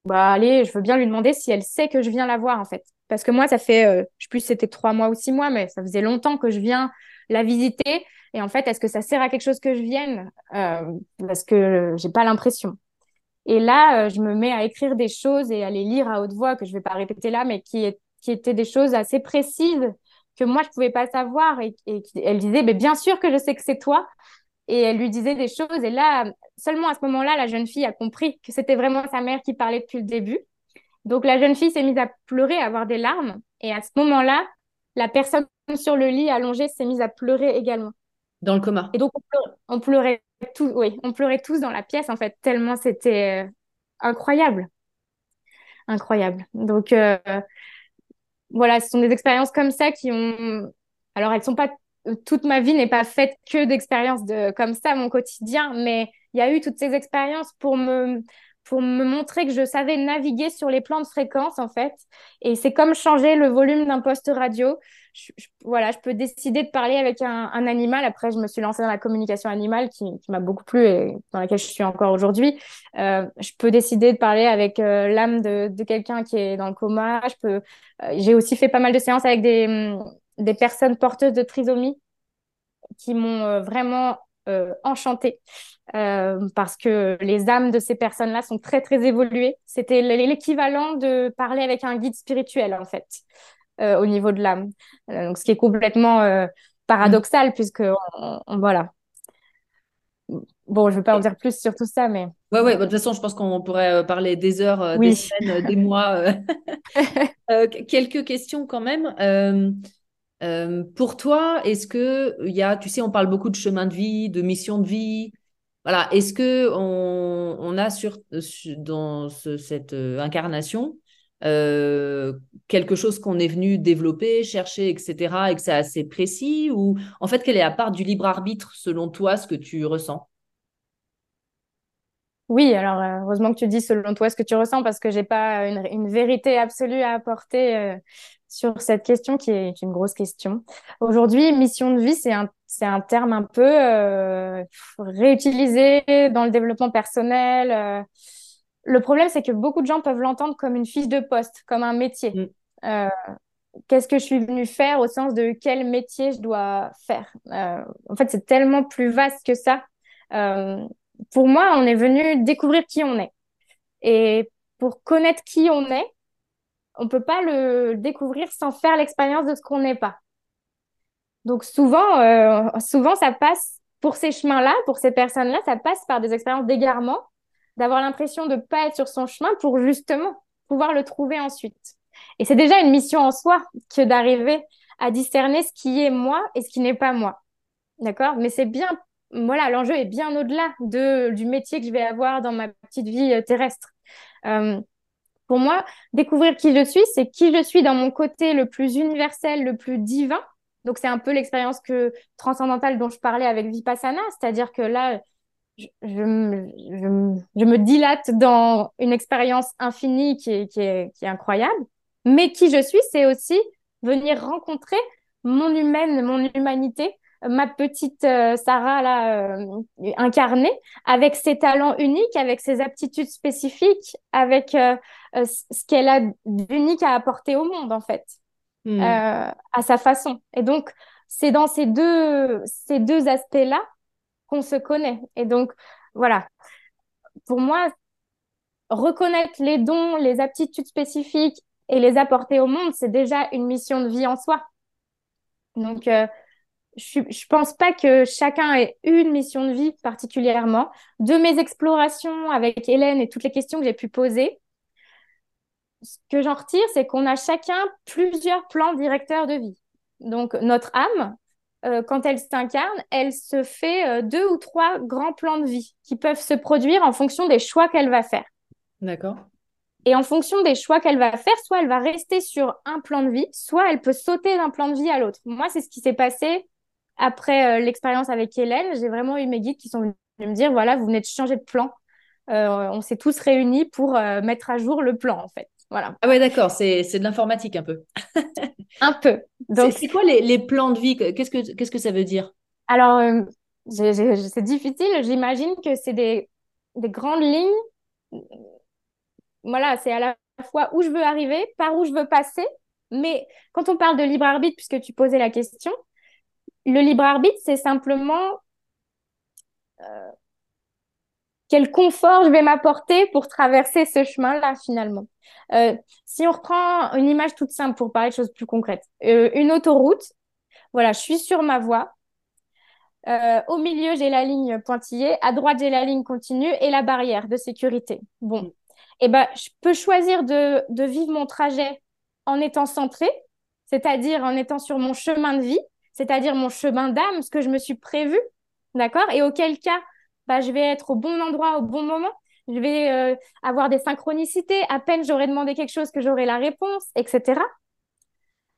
bah allez, je veux bien lui demander si elle sait que je viens la voir en fait. Parce que moi, ça fait, je sais plus si c'était trois mois ou six mois, mais ça faisait longtemps que je viens la visiter. Et en fait, est-ce que ça sert à quelque chose que je vienne? Euh, Parce que j'ai pas l'impression. Et là, euh, je me mets à écrire des choses et à les lire à haute voix, que je vais pas répéter là, mais qui, étaient des choses assez précises que moi, je pouvais pas savoir. Et, et elle disait, mais bien sûr que je sais que c'est toi. Et elle lui disait des choses. Et là, seulement à ce moment-là, la jeune fille a compris que c'était vraiment sa mère qui parlait depuis le début. Donc la jeune fille s'est mise à pleurer, à avoir des larmes. Et à ce moment-là, la personne sur le lit allongée s'est mise à pleurer également. Dans le coma. Et donc, on pleurait, tous, oui, on pleurait tous dans la pièce, en fait, tellement c'était euh, incroyable. Incroyable. Donc, euh, voilà, ce sont des expériences comme ça qui ont. Alors, elles sont pas. Toute ma vie n'est pas faite que d'expériences de... comme ça, mon quotidien, mais il y a eu toutes ces expériences pour me pour me montrer que je savais naviguer sur les plans de fréquence, en fait. Et c'est comme changer le volume d'un poste radio. Je, voilà, je peux décider de parler avec un, animal. Après, je me suis lancée dans la communication animale qui, m'a beaucoup plu et dans laquelle je suis encore aujourd'hui. Euh, je peux décider de parler avec euh, l'âme de, quelqu'un qui est dans le coma. Je. Euh, j'ai aussi fait pas mal de séances avec des, des personnes porteuses de trisomie qui m'ont vraiment euh, enchantée euh, parce que les âmes de ces personnes-là sont très très évoluées. C'était l'équivalent de parler avec un guide spirituel en fait euh, au niveau de l'âme. Euh, donc ce qui est complètement paradoxal mm. puisque on, on, voilà. Bon, je ne veux pas en dire plus sur tout ça, mais. Ouais, ouais. Bah, de toute façon, je pense qu'on pourrait parler des heures, oui. des semaines, des mois. quelques questions quand même. Euh, pour toi, est-ce que il y a, tu sais, on parle beaucoup de chemin de vie, de mission de vie. Voilà, est-ce que on, a sur, dans ce, cette euh, incarnation euh, quelque chose qu'on est venu développer, chercher, etc., et que c'est assez précis ou en fait, quelle est la part du libre arbitre selon toi, ce que tu ressens? Oui, alors heureusement que tu dis selon toi ce que tu ressens parce que j'ai pas une, vérité absolue à apporter sur cette question qui est, une grosse question. Aujourd'hui, mission de vie, c'est un, c'est un terme un peu euh, réutilisé dans le développement personnel. Euh. Le problème, c'est que beaucoup de gens peuvent l'entendre comme une fiche de poste, comme un métier. Mm. Euh, qu'est-ce que je suis venue faire au sens de quel métier je dois faire? En fait, c'est tellement plus vaste que ça. Pour moi, on est venu découvrir qui on est. Et pour connaître qui on est, on peut pas le découvrir sans faire l'expérience de ce qu'on n'est pas. Donc souvent, euh, souvent ça passe pour ces chemins-là, pour ces personnes-là, ça passe par des expériences d'égarement, d'avoir l'impression de pas être sur son chemin pour justement pouvoir le trouver ensuite. Et c'est déjà une mission en soi que d'arriver à discerner ce qui est moi et ce qui n'est pas moi. D'accord? Mais c'est bien, voilà, l'enjeu est bien au-delà de, du métier que je vais avoir dans ma petite vie euh, terrestre. Euh, pour moi, découvrir qui je suis, c'est qui je suis dans mon côté le plus universel, le plus divin. Donc, c'est un peu l'expérience que transcendantale dont je parlais avec Vipassana, c'est-à-dire que là, je, me dilate dans une expérience infinie qui, est, qui est incroyable. Mais qui je suis, c'est aussi venir rencontrer mon humaine, mon humanité, ma petite euh, Sarah là euh, incarnée avec ses talents uniques, avec ses aptitudes spécifiques, avec euh, euh ce qu'elle a d'unique à apporter au monde en fait, mmh. à sa façon. Et donc c'est dans ces deux ces deux aspects-là qu'on se connaît. Et donc voilà, pour moi reconnaître les dons, les aptitudes spécifiques et les apporter au monde, c'est déjà une mission de vie en soi. Donc je, je pense pas que chacun ait une mission de vie particulièrement. De mes explorations avec Hélène et toutes les questions que j'ai pu poser, ce que j'en retire, c'est qu'on a chacun plusieurs plans directeurs de vie. Donc, notre âme, euh, quand elle s'incarne, elle se fait euh, deux ou trois grands plans de vie qui peuvent se produire en fonction des choix qu'elle va faire. D'accord. Et en fonction des choix qu'elle va faire, soit elle va rester sur un plan de vie, soit elle peut sauter d'un plan de vie à l'autre. Moi, c'est ce qui s'est passé après euh, l'expérience avec Hélène. J'ai vraiment eu mes guides qui sont venus me dire, voilà, vous venez de changer de plan. on s'est tous réunis pour mettre à jour le plan, en fait. Voilà. Ah ouais, d'accord, c'est, de l'informatique un peu. un peu. Donc, c'est, quoi les, plans de vie? Qu'est-ce que, qu'est-ce que ça veut dire? Alors, euh, c'est difficile. J'imagine que c'est des, des grandes lignes. Voilà, c'est à la fois où je veux arriver, par où je veux passer. Mais quand on parle de libre arbitre, puisque tu posais la question, le libre arbitre, c'est simplement euh, quel confort je vais m'apporter pour traverser ce chemin-là finalement. Euh, si on reprend une image toute simple pour parler de choses plus concrètes, euh, une autoroute, voilà, je suis sur ma voie. Au milieu, j'ai la ligne pointillée. À droite, j'ai la ligne continue et la barrière de sécurité. Bon, mm. eh ben, je peux choisir de, de vivre mon trajet en étant centré, c'est-à-dire en étant sur mon chemin de vie, c'est-à-dire mon chemin d'âme, ce que je me suis prévu, d'accord Et auquel cas, bah, je vais être au bon endroit au bon moment. Je vais euh, avoir des synchronicités. À peine j'aurai demandé quelque chose que j'aurai la réponse, etc.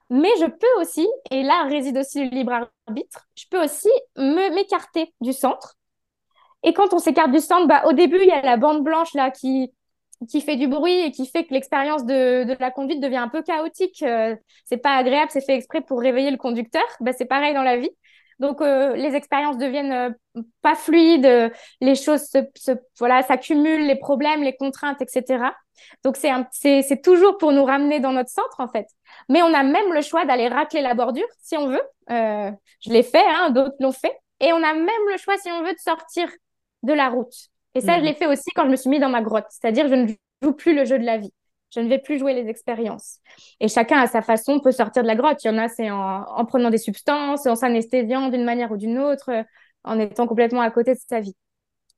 Mais je peux aussi, et là réside aussi le libre arbitre, je peux aussi m'écarter du centre. Et quand on s'écarte du centre, bah, au début, il y a la bande blanche là qui, qui fait du bruit et qui fait que l'expérience de, de, la conduite devient un peu chaotique. Euh, c'est pas agréable, c'est fait exprès pour réveiller le conducteur. Bah, c'est pareil dans la vie. Donc euh, les expériences deviennent euh, pas fluides, euh, les choses se, voilà s'accumulent, les problèmes, les contraintes, etc. Donc c'est c'est toujours pour nous ramener dans notre centre en fait. Mais on a même le choix d'aller racler la bordure si on veut. je l'ai fait, hein, d'autres l'ont fait. Et on a même le choix si on veut de sortir de la route. Et ça, je mmh. l'ai fait aussi quand je me suis mis dans ma grotte. C'est-à-dire, je ne joue plus le jeu de la vie je ne vais plus jouer les expériences. Et chacun à sa façon peut sortir de la grotte. Il y en a, c'est en, prenant des substances, en s'anesthésiant d'une manière ou d'une autre, en étant complètement à côté de sa vie.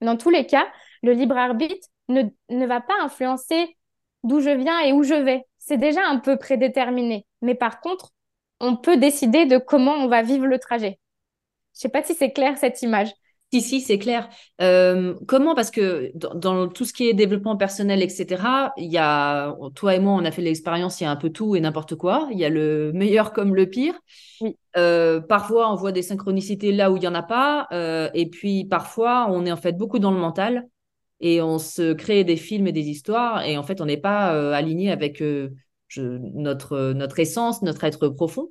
Dans tous les cas, le libre arbitre ne, ne va pas influencer d'où je viens et où je vais. C'est déjà un peu prédéterminé. Mais par contre, on peut décider de comment on va vivre le trajet. Je ne sais pas si c'est clair cette image. Si, si, c'est clair. Euh, comment Parce que dans, tout ce qui est développement personnel, etc., il y a, toi et moi, on a fait l'expérience, il y a un peu tout et n'importe quoi. Il y a le meilleur comme le pire. Euh, parfois, on voit des synchronicités là où il n'y en a pas. Euh, et puis, parfois, on est en fait beaucoup dans le mental et on se crée des films et des histoires. Et en fait, on n'est pas aligné avec notre, notre essence, notre être profond.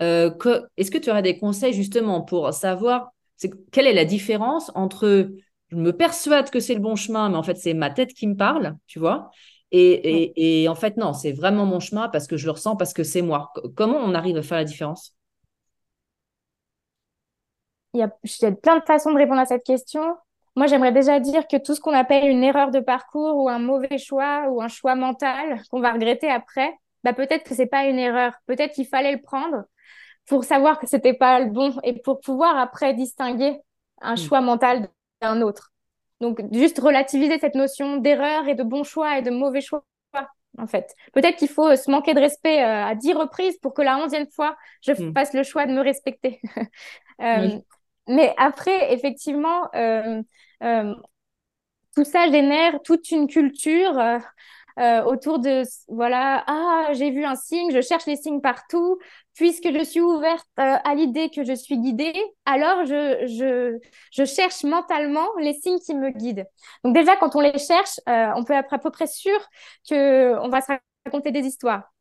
Est-ce que tu aurais des conseils justement pour savoir c'est quelle est la différence entre je me persuade que c'est le bon chemin, mais en fait, c'est ma tête qui me parle, tu vois? Et, en fait, non, c'est vraiment mon chemin parce que je le ressens, parce que c'est moi. Comment on arrive à faire la différence? Il y a, plein de façons de répondre à cette question. Moi, j'aimerais déjà dire que tout ce qu'on appelle une erreur de parcours ou un mauvais choix ou un choix mental qu'on va regretter après, bah peut-être que c'est pas une erreur. Peut-être qu'il fallait le prendre pour savoir que c'était pas le bon et pour pouvoir après distinguer un mm. choix mental d'un autre. Donc, juste relativiser cette notion d'erreur et de bon choix et de mauvais choix, en fait. Peut-être qu'il faut se manquer de respect euh, à dix reprises pour que la onzième fois, je mm. fasse le choix de me respecter. euh, Mais après, effectivement, euh, tout ça génère toute une culture autour de voilà ah j'ai vu un signe je cherche les signes partout puisque je suis ouverte euh, à l'idée que je suis guidée alors je, je je cherche mentalement les signes qui me guident donc déjà quand on les cherche euh, on peut être à peu près sûr que on va se raconter des histoires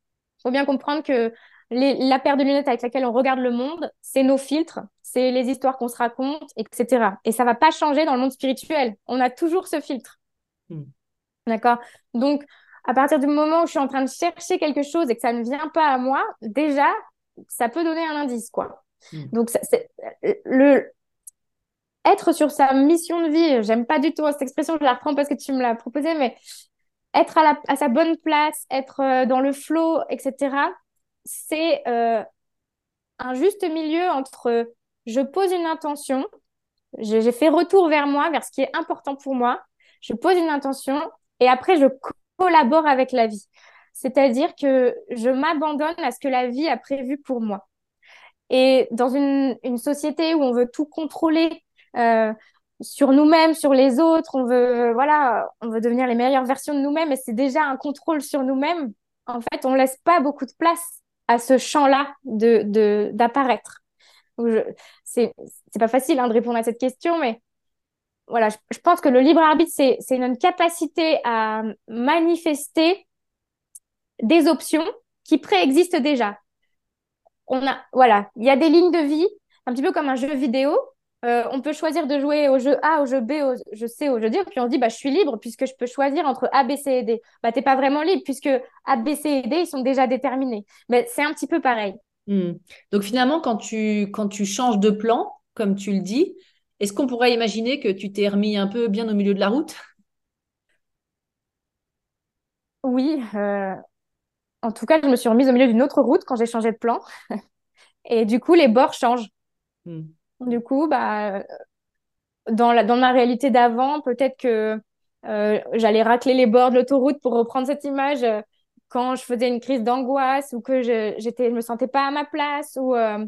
faut bien comprendre que les, la paire de lunettes avec laquelle on regarde le monde, c'est nos filtres, c'est les histoires qu'on se raconte, etc. Et ça va pas changer dans le monde spirituel. On a toujours ce filtre. Hmm. D'accord? Donc, à partir du moment où je suis en train de chercher quelque chose et que ça ne vient pas à moi, déjà, ça peut donner un indice, quoi. Hmm. Donc, c'est, le, être sur sa mission de vie, j'aime pas du tout cette expression, je la reprends parce que tu me l'as proposée, mais être à, la, à sa bonne place, être euh, dans le flow, etc., c'est euh, un juste milieu entre je pose une intention, j'ai fait retour vers moi, vers ce qui est important pour moi, je pose une intention et après je collabore avec la vie. C'est-à-dire que je m'abandonne à ce que la vie a prévu pour moi. Et dans une, une société où on veut tout contrôler euh, sur nous-mêmes, sur les autres, on veut, voilà, on veut devenir les meilleures versions de nous-mêmes et c'est déjà un contrôle sur nous-mêmes. En fait, on laisse pas beaucoup de place à ce champ-là de d'apparaître. C'est c'est pas facile hein, de répondre à cette question, mais voilà, je, pense que le libre arbitre c'est c'est une capacité à manifester des options qui préexistent déjà. On a, voilà, il y a des lignes de vie, un petit peu comme un jeu vidéo. Euh, on peut choisir de jouer au jeu A, au jeu B, au jeu C, au jeu D, puis on dit, bah, je suis libre puisque je peux choisir entre A, B, C et D. Bah, t'es pas vraiment libre puisque A, B, C et D, ils sont déjà déterminés. Mais c'est un petit peu pareil. Hmm. Donc finalement, quand tu, quand tu changes de plan, comme tu le dis, est-ce qu'on pourrait imaginer que tu t'es remis un peu bien au milieu de la route? Oui, euh, en tout cas, je me suis remise au milieu d'une autre route quand j'ai changé de plan. Et du coup, les bords changent. Hmm. Du coup, bah, dans, la, dans ma réalité d'avant, peut-être que euh, j'allais racler les bords de l'autoroute pour reprendre cette image euh, quand je faisais une crise d'angoisse ou que je j'étais je me sentais pas à ma place ou euh,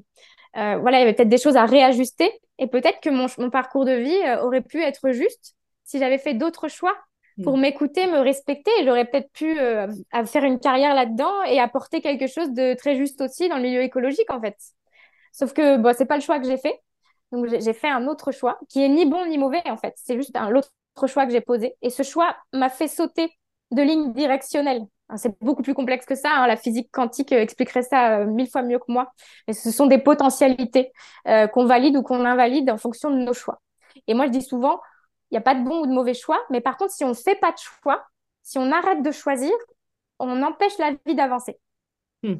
voilà il y avait peut-être des choses à réajuster et peut-être que mon, mon parcours de vie aurait pu être juste si j'avais fait d'autres choix pour mm. m'écouter, me respecter. J'aurais peut-être pu euh, faire une carrière là-dedans et apporter quelque chose de très juste aussi dans le milieu écologique, en fait. Sauf que bon, c'est pas le choix que j'ai fait. Donc, j'ai fait un autre choix qui est ni bon ni mauvais, en fait. C'est juste un autre choix que j'ai posé. Et ce choix m'a fait sauter de lignes directionnelles. C'est beaucoup plus complexe que ça. Hein. La physique quantique euh, expliquerait ça euh, mille fois mieux que moi. Mais ce sont des potentialités qu'on valide ou qu'on invalide en fonction de nos choix. Et moi, je dis souvent, il n'y a pas de bon ou de mauvais choix. Mais par contre, si on ne fait pas de choix, si on arrête de choisir, on empêche la vie d'avancer. Hmm.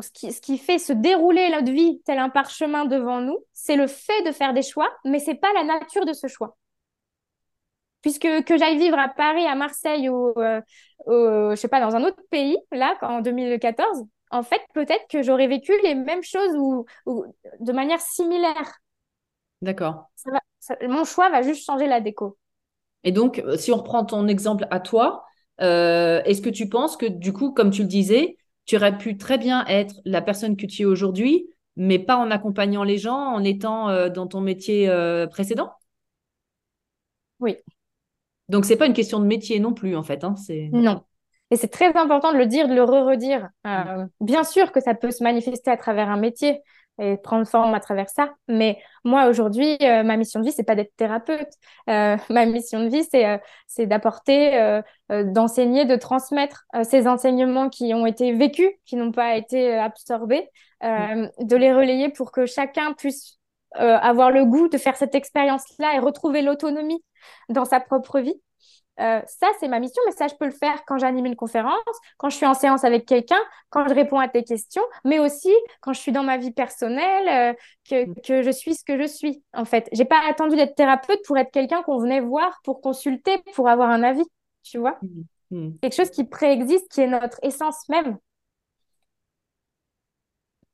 Ce, qui, ce qui fait se dérouler notre vie tel un parchemin devant nous, c'est le fait de faire des choix, mais c'est pas la nature de ce choix. Puisque que j'aille vivre à Paris, à Marseille ou, euh, je sais pas, dans un autre pays, là, en 2014, en fait, peut-être que j'aurais vécu les mêmes choses ou, ou de manière similaire. D'accord mon choix va juste changer la déco. Et donc, euh, si on reprend ton exemple à toi, euh, est-ce que tu penses que du coup, comme tu le disais, tu aurais pu très bien être la personne que tu es aujourd'hui, mais pas en accompagnant les gens, en étant euh, dans ton métier précédent? Oui. Donc, c'est pas une question de métier non plus, en fait. Hein, non. Et c'est très important de le dire, de le re-redire. bien sûr que ça peut se manifester à travers un métier, et prendre forme à travers ça. Mais moi, aujourd'hui, euh, ma mission de vie, c'est pas d'être thérapeute. Euh, ma mission de vie, c'est euh, c'est d'apporter, d'enseigner, de transmettre ces enseignements qui ont été vécus, qui n'ont pas été absorbés, de les relayer pour que chacun puisse avoir le goût de faire cette expérience-là et retrouver l'autonomie dans sa propre vie. Euh, ça, c'est ma mission, mais ça, je peux le faire quand j'anime une conférence, quand je suis en séance avec quelqu'un, quand je réponds à tes questions, mais aussi quand je suis dans ma vie personnelle, euh, que, que, je suis ce que je suis, en fait. J'ai pas attendu d'être thérapeute pour être quelqu'un qu'on venait voir, pour consulter, pour avoir un avis, tu vois. Mmh. Mmh. Quelque chose qui préexiste, qui est notre essence même.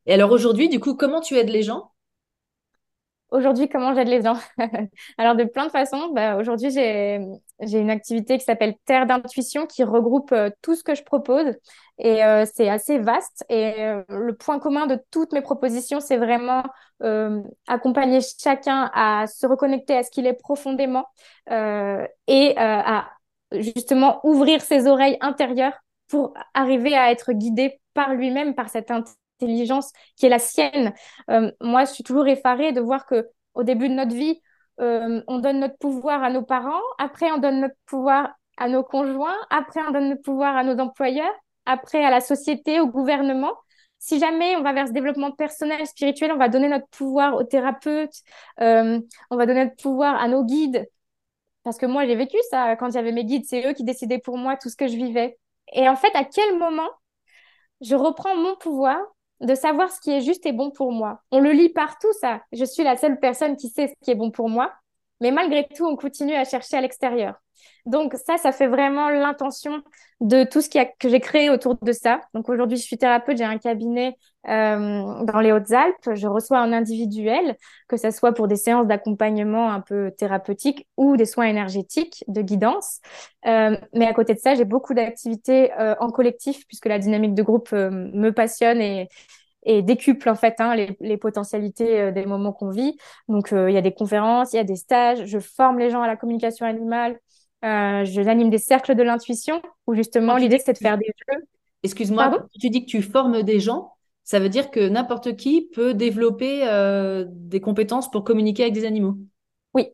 Et alors aujourd'hui, du coup, comment tu aides les gens? Aujourd'hui, comment j'aide les gens? Alors, de plein de façons. Bah, aujourd'hui, j'ai, une activité qui s'appelle Terre d'intuition qui regroupe euh, tout ce que je propose. Et euh, c'est assez vaste. Et euh, le point commun de toutes mes propositions, c'est vraiment accompagner chacun à se reconnecter à ce qu'il est profondément et à justement ouvrir ses oreilles intérieures pour arriver à être guidé par lui-même, par cette intelligence qui est la sienne. Euh, moi, je suis toujours effarée de voir que au début de notre vie, euh, on donne notre pouvoir à nos parents, après on donne notre pouvoir à nos conjoints, après on donne notre pouvoir à nos employeurs, après à la société, au gouvernement. Si jamais on va vers ce développement personnel, spirituel, on va donner notre pouvoir aux thérapeutes, euh, on va donner notre pouvoir à nos guides. Parce que moi, j'ai vécu ça quand j'avais mes guides, c'est eux qui décidaient pour moi tout ce que je vivais. Et en fait, à quel moment je reprends mon pouvoir de savoir ce qui est juste et bon pour moi. On le lit partout, ça. Je suis la seule personne qui sait ce qui est bon pour moi. Mais malgré tout, on continue à chercher à l'extérieur. Donc ça, ça fait vraiment l'intention de tout ce qui a, que j'ai créé autour de ça. Donc aujourd'hui, je suis thérapeute, j'ai un cabinet euh, dans les Hautes-Alpes. Je reçois un individuel, que ce soit pour des séances d'accompagnement un peu thérapeutiques ou des soins énergétiques de guidance. Euh, mais à côté de ça, j'ai beaucoup d'activités euh, en collectif puisque la dynamique de groupe me passionne et, et décuple en fait hein, les, les, potentialités des moments qu'on vit. Donc il y a des conférences, il y a des stages, je forme les gens à la communication animale, euh, je anime des cercles de l'intuition où justement l'idée c'est de faire des jeux. Excuse-moi, tu dis que tu formes des gens, ça veut dire que n'importe qui peut développer euh, des compétences pour communiquer avec des animaux. Oui.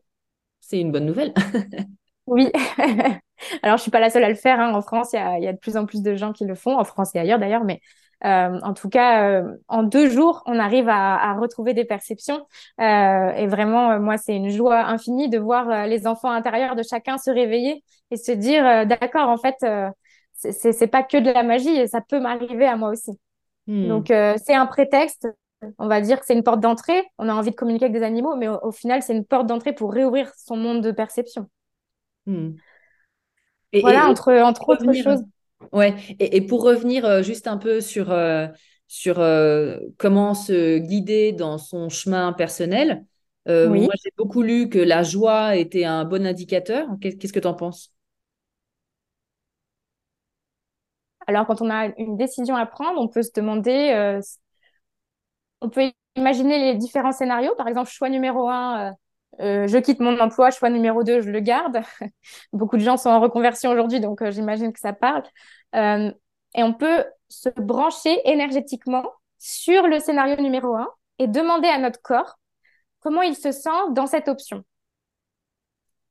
C'est une bonne nouvelle. oui. Alors, je suis pas la seule à le faire. Hein. En France, il y a, y a, de plus en plus de gens qui le font, en France et ailleurs d'ailleurs, mais euh, en tout cas, euh, en deux jours, on arrive à, à retrouver des perceptions. Euh, et vraiment, moi, c'est une joie infinie de voir les enfants intérieurs de chacun se réveiller et se dire, d'accord, en fait, c'est pas que de la magie, et ça peut m'arriver à moi aussi. Hmm. Donc, c'est un prétexte. On va dire que c'est une porte d'entrée. On a envie de communiquer avec des animaux, mais au, au final, c'est une porte d'entrée pour réouvrir son monde de perception. Hmm. Et, voilà, entre, entre autres choses. Ouais, et, et, pour revenir euh, juste un peu sur, euh, sur euh, comment se guider dans son chemin personnel, euh, oui. moi j'ai beaucoup lu que la joie était un bon indicateur. Qu'est-ce que tu en penses? Alors, quand on a une décision à prendre, on peut se demander, on peut imaginer les différents scénarios. Par exemple, choix numéro un, euh, je quitte mon emploi, choix numéro 2, je le garde. Beaucoup de gens sont en reconversion aujourd'hui, donc euh, j'imagine que ça parle. Euh, et on peut se brancher énergétiquement sur le scénario numéro 1 et demander à notre corps comment il se sent dans cette option.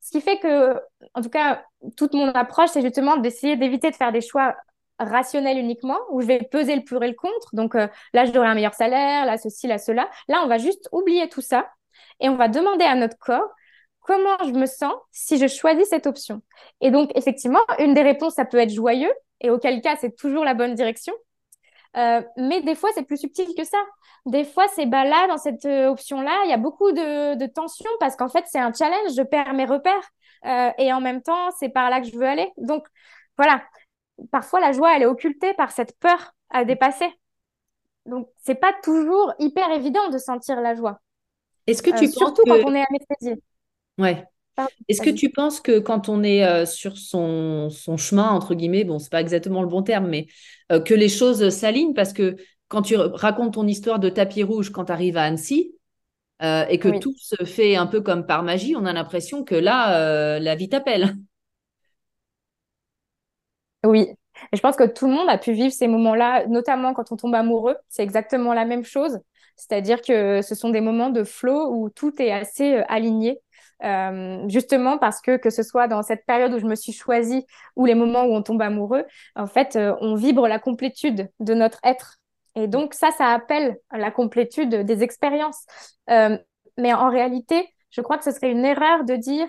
Ce qui fait que, en tout cas, toute mon approche, c'est justement d'essayer d'éviter de faire des choix rationnels uniquement, où je vais peser le pour et le contre. Donc là, je devrais un meilleur salaire, là, ceci, là, cela. Là, on va juste oublier tout ça et on va demander à notre corps comment je me sens si je choisis cette option. Et donc, effectivement, une des réponses, ça peut être joyeux, et auquel cas, c'est toujours la bonne direction. Euh, mais des fois, c'est plus subtil que ça. Des fois, c'est bah là, dans cette euh, option-là, il y a beaucoup de, tension parce qu'en fait, c'est un challenge, je perds mes repères. Euh, et en même temps, c'est par là que je veux aller. Donc, voilà. Parfois, la joie, elle est occultée par cette peur à dépasser. Donc, c'est pas toujours hyper évident de sentir la joie. Est-ce que tu euh, surtout que... quand on est anesthésié. Ouais. Est-ce que tu penses que quand on est euh, sur son, son, chemin, entre guillemets, bon, c'est pas exactement le bon terme, mais euh, que les choses s'alignent? Parce que quand tu racontes ton histoire de tapis rouge quand tu arrives à Annecy euh, et que oui. tout se fait un peu comme par magie, on a l'impression que là, euh, la vie t'appelle. Oui, et je pense que tout le monde a pu vivre ces moments-là, notamment quand on tombe amoureux. C'est exactement la même chose. C'est-à-dire que ce sont des moments de flow où tout est assez euh, aligné. Euh, justement parce que que ce soit dans cette période où je me suis choisie ou les moments où on tombe amoureux, en fait, euh, on vibre la complétude de notre être. Et donc ça, ça appelle la complétude des expériences. Mais en réalité, je crois que ce serait une erreur de dire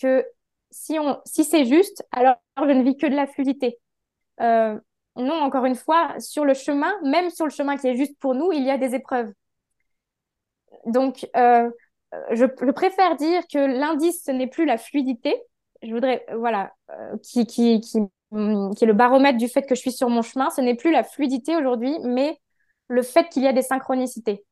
que si on, si c'est juste, alors je ne vis que de la fluidité. Non, encore une fois, sur le chemin, même sur le chemin qui est juste pour nous, il y a des épreuves. Donc, euh, je, je, préfère dire que l'indice, ce n'est plus la fluidité. Je voudrais, euh, voilà, euh, qui, qui, qui, qui est le baromètre du fait que je suis sur mon chemin. Ce n'est plus la fluidité aujourd'hui, mais le fait qu'il y a des synchronicités.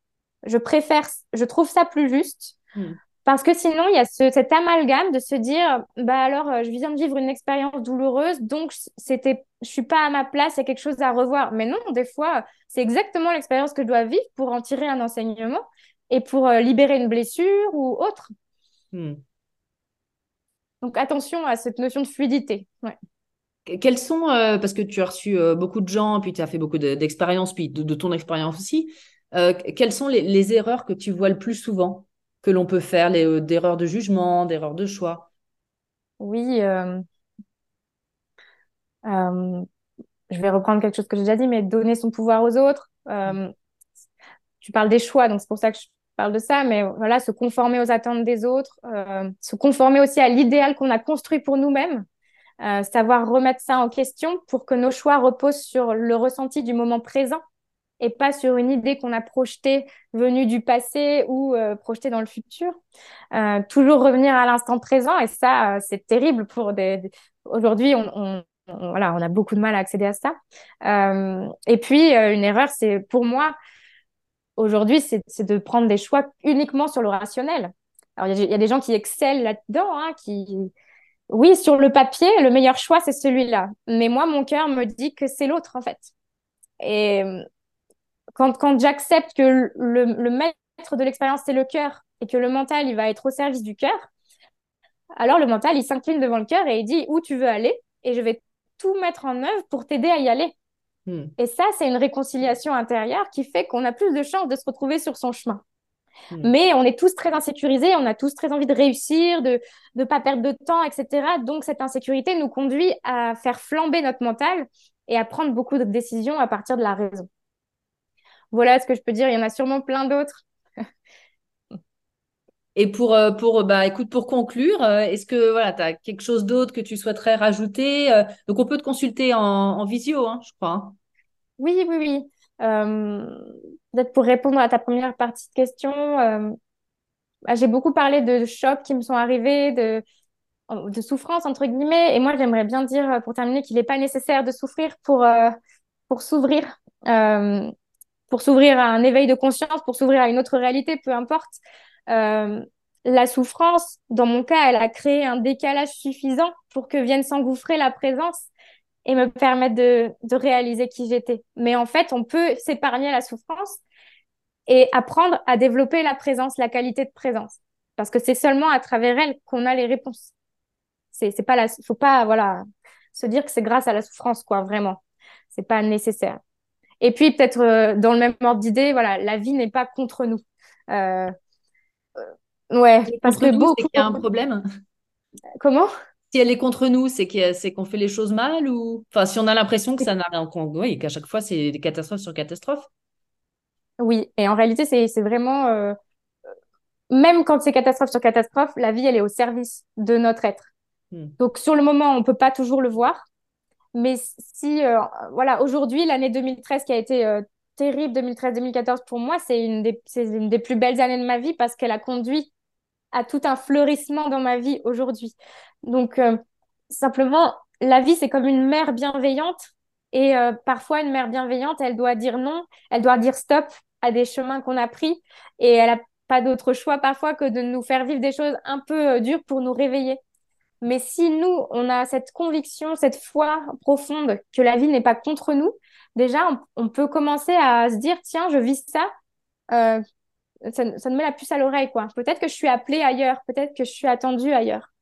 Je préfère, je trouve ça plus juste. Mmh. Parce que sinon, il y a ce, cet amalgame de se dire, bah alors, je viens de vivre une expérience douloureuse, donc c'était, je suis pas à ma place, il y a quelque chose à revoir. Mais non, des fois, c'est exactement l'expérience que je dois vivre pour en tirer un enseignement et pour euh, libérer une blessure ou autre. Hmm. Donc attention à cette notion de fluidité. Ouais. Quels sont, euh, parce que tu as reçu euh, beaucoup de gens, puis tu as fait beaucoup d'expériences, puis de, de, ton expérience aussi, quelles sont les, les, erreurs que tu vois le plus souvent que l'on peut faire, les, d'erreurs de jugement, d'erreurs de choix? Oui. je vais reprendre quelque chose que j'ai déjà dit, mais donner son pouvoir aux autres. tu parles des choix, donc c'est pour ça que je parle de ça, mais voilà, se conformer aux attentes des autres, euh, se conformer aussi à l'idéal qu'on a construit pour nous-mêmes, euh, savoir remettre ça en question pour que nos choix reposent sur le ressenti du moment présent et pas sur une idée qu'on a projetée venue du passé ou euh, projetée dans le futur. Toujours revenir à l'instant présent et ça, c'est terrible pour des. Aujourd'hui, on, voilà, on a beaucoup de mal à accéder à ça. Et puis, une erreur, c'est pour moi, aujourd'hui, c'est de prendre des choix uniquement sur le rationnel. Alors, il y, a des gens qui excellent là-dedans, hein, qui, oui, sur le papier, le meilleur choix, c'est celui-là. Mais moi, mon cœur me dit que c'est l'autre, en fait. Et quand, quand j'accepte que le, le, maître de l'expérience, c'est le cœur, et que le mental, il va être au service du cœur, alors le mental, il s'incline devant le cœur et il dit où tu veux aller, et je vais tout mettre en œuvre pour t'aider à y aller. Hmm. Et ça, c'est une réconciliation intérieure qui fait qu'on a plus de chances de se retrouver sur son chemin. Hmm. Mais on est tous très insécurisés, on a tous très envie de réussir, de ne pas perdre de temps, etc. Donc cette insécurité nous conduit à faire flamber notre mental et à prendre beaucoup de décisions à partir de la raison. Voilà ce que je peux dire. Il y en a sûrement plein d'autres. Et pour, euh, pour, bah, écoute, pour conclure, euh, est-ce que voilà, tu as quelque chose d'autre que tu souhaiterais rajouter euh, Donc, on peut te consulter en, en visio, hein, je crois. Hein. Oui, oui, oui. Euh, Peut-être pour répondre à ta première partie de question, euh, bah, j'ai beaucoup parlé de chocs qui me sont arrivés, de, de souffrance, entre guillemets. Et moi, j'aimerais bien dire, pour terminer, qu'il n'est pas nécessaire de souffrir pour, pour s'ouvrir. pour s'ouvrir à un éveil de conscience, pour s'ouvrir à une autre réalité, peu importe. Euh, la souffrance, dans mon cas, elle a créé un décalage suffisant pour que vienne s'engouffrer la présence et me permettre de, de réaliser qui j'étais. Mais en fait, on peut s'épargner la souffrance et apprendre à développer la présence, la qualité de présence. Parce que c'est seulement à travers elle qu'on a les réponses. C'est, c'est pas la, faut pas, voilà, se dire que c'est grâce à la souffrance, quoi, vraiment. C'est pas nécessaire. Et puis, peut-être, euh, dans le même ordre d'idée, voilà, la vie n'est pas contre nous. Euh, Ouais, parce que beaucoup. C'est qu'il y a un problème. Comment? Si elle est contre nous, c'est qu'on fait les choses mal ou. Enfin, si on a l'impression que ça n'a rien. Oui, qu'à chaque fois, c'est des catastrophes sur catastrophes. Oui, et en réalité, c'est vraiment. Euh, même quand c'est catastrophe sur catastrophe, la vie, elle est au service de notre être. Hmm. Donc, sur le moment, on peut pas toujours le voir. Mais si, euh, voilà, aujourd'hui, l'année 2013 qui a été euh, terrible, 2013-2014 pour moi, c'est une, des, une des plus belles années de ma vie parce qu'elle a conduit à tout un fleurissement dans ma vie aujourd'hui. Donc, euh, simplement, la vie, c'est comme une mère bienveillante. Et euh, parfois, une mère bienveillante, elle doit dire non, elle doit dire stop à des chemins qu'on a pris. Et elle n'a pas d'autre choix parfois que de nous faire vivre des choses un peu euh, dures pour nous réveiller. Mais si nous, on a cette conviction, cette foi profonde que la vie n'est pas contre nous, déjà, on, peut commencer à se dire, tiens, je vis ça, ça, ça me met la puce à l'oreille, quoi. Peut-être que je suis appelée ailleurs, peut-être que je suis attendue ailleurs.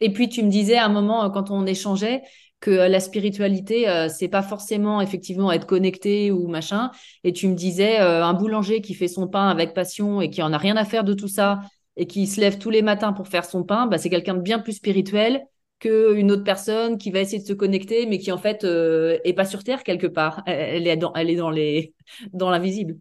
Et puis, tu me disais à un moment, euh, quand on échangeait, que euh, la spiritualité, euh, c'est pas forcément effectivement être connecté ou machin. Et tu me disais, un boulanger qui fait son pain avec passion et qui en a rien à faire de tout ça et qui se lève tous les matins pour faire son pain, bah, c'est quelqu'un de bien plus spirituel qu'une autre personne qui va essayer de se connecter, mais qui en fait est pas sur Terre quelque part. Elle est dans, elle est dans les, dans l'invisible.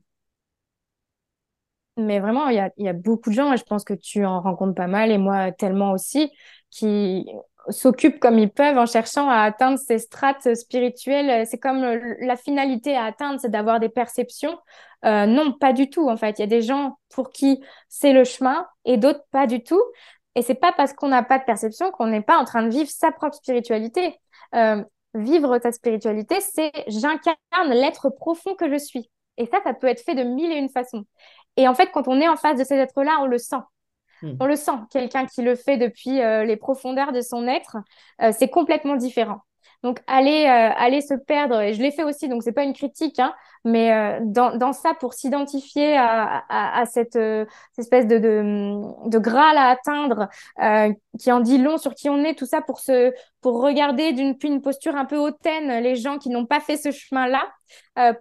Mais vraiment, il y a, beaucoup de gens, et je pense que tu en rencontres pas mal, et moi tellement aussi, qui s'occupent comme ils peuvent en cherchant à atteindre ces strates spirituelles. C'est comme la finalité à atteindre, c'est d'avoir des perceptions. Euh, non, pas du tout. En fait, il y a des gens pour qui c'est le chemin et d'autres pas du tout. Et c'est pas parce qu'on n'a pas de perception qu'on n'est pas en train de vivre sa propre spiritualité. Euh, vivre ta spiritualité, c'est j'incarne l'être profond que je suis. Et ça, ça peut être fait de mille et une façons. Et en fait, quand on est en face de ces êtres-là, on le sent. Hmm. On le sent. Quelqu'un qui le fait depuis euh, les profondeurs de son être, euh, c'est complètement différent. Donc aller euh, aller se perdre, et je l'ai fait aussi, donc c'est pas une critique, hein, mais euh, dans, dans ça pour s'identifier à, à, à cette, euh, espèce de, de, de graal à atteindre, qui en dit long sur qui on est, tout ça pour se pour regarder d'une une posture un peu hautaine les gens qui n'ont pas fait ce chemin-là.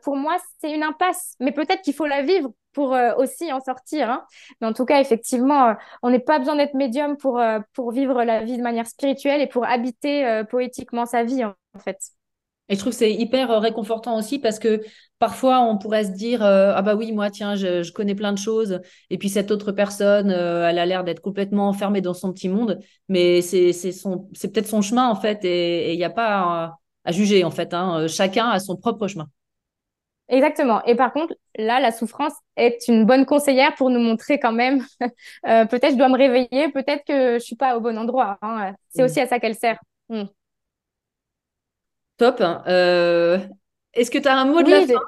pour moi, c'est une impasse, mais peut-être qu'il faut la vivre pour euh, aussi en sortir. Hein. Mais en tout cas, effectivement, euh, on n'est pas besoin d'être médium pour, euh, pour vivre la vie de manière spirituelle et pour habiter poétiquement sa vie, en fait. Et je trouve que c'est hyper réconfortant aussi parce que parfois on pourrait se dire ah bah oui moi tiens je, connais plein de choses et puis cette autre personne elle a l'air d'être complètement enfermée dans son petit monde mais c'est c'est peut-être son chemin en fait et il n'y a pas à, à, juger en fait hein. chacun a son propre chemin. Exactement. Et par contre, là, la souffrance est une bonne conseillère pour nous montrer quand même, euh, peut-être je dois me réveiller, peut-être que je suis pas au bon endroit. hein. C'est Mm. aussi à ça qu'elle sert. Mm. Top. Euh, Est-ce que tu as un mot de la fin?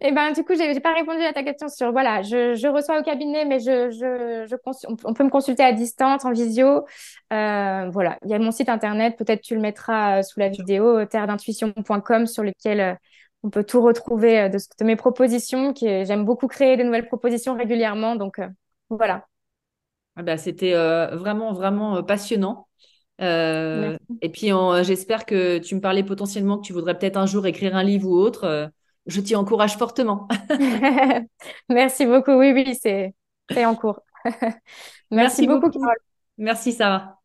eh ben, du coup, j'ai pas répondu à ta question sur, voilà, je, je reçois au cabinet, mais je, je, je cons- on peut me consulter à distance, en visio. Euh, voilà, il y a mon site internet, peut-être tu le mettras sous la vidéo, terredintuition.com, sur lequel on peut tout retrouver euh, de, ce- de mes propositions, qui j'aime beaucoup créer de nouvelles propositions régulièrement, donc euh, voilà. Ah bah, c'était euh, vraiment, vraiment passionnant. Euh, et puis, j'espère que tu me parlais potentiellement que tu voudrais peut-être un jour écrire un livre ou autre. Je t'y encourage fortement. Merci beaucoup. Oui, oui, c'est c'est en cours. Merci Merci beaucoup, beaucoup. Merci, Sarah.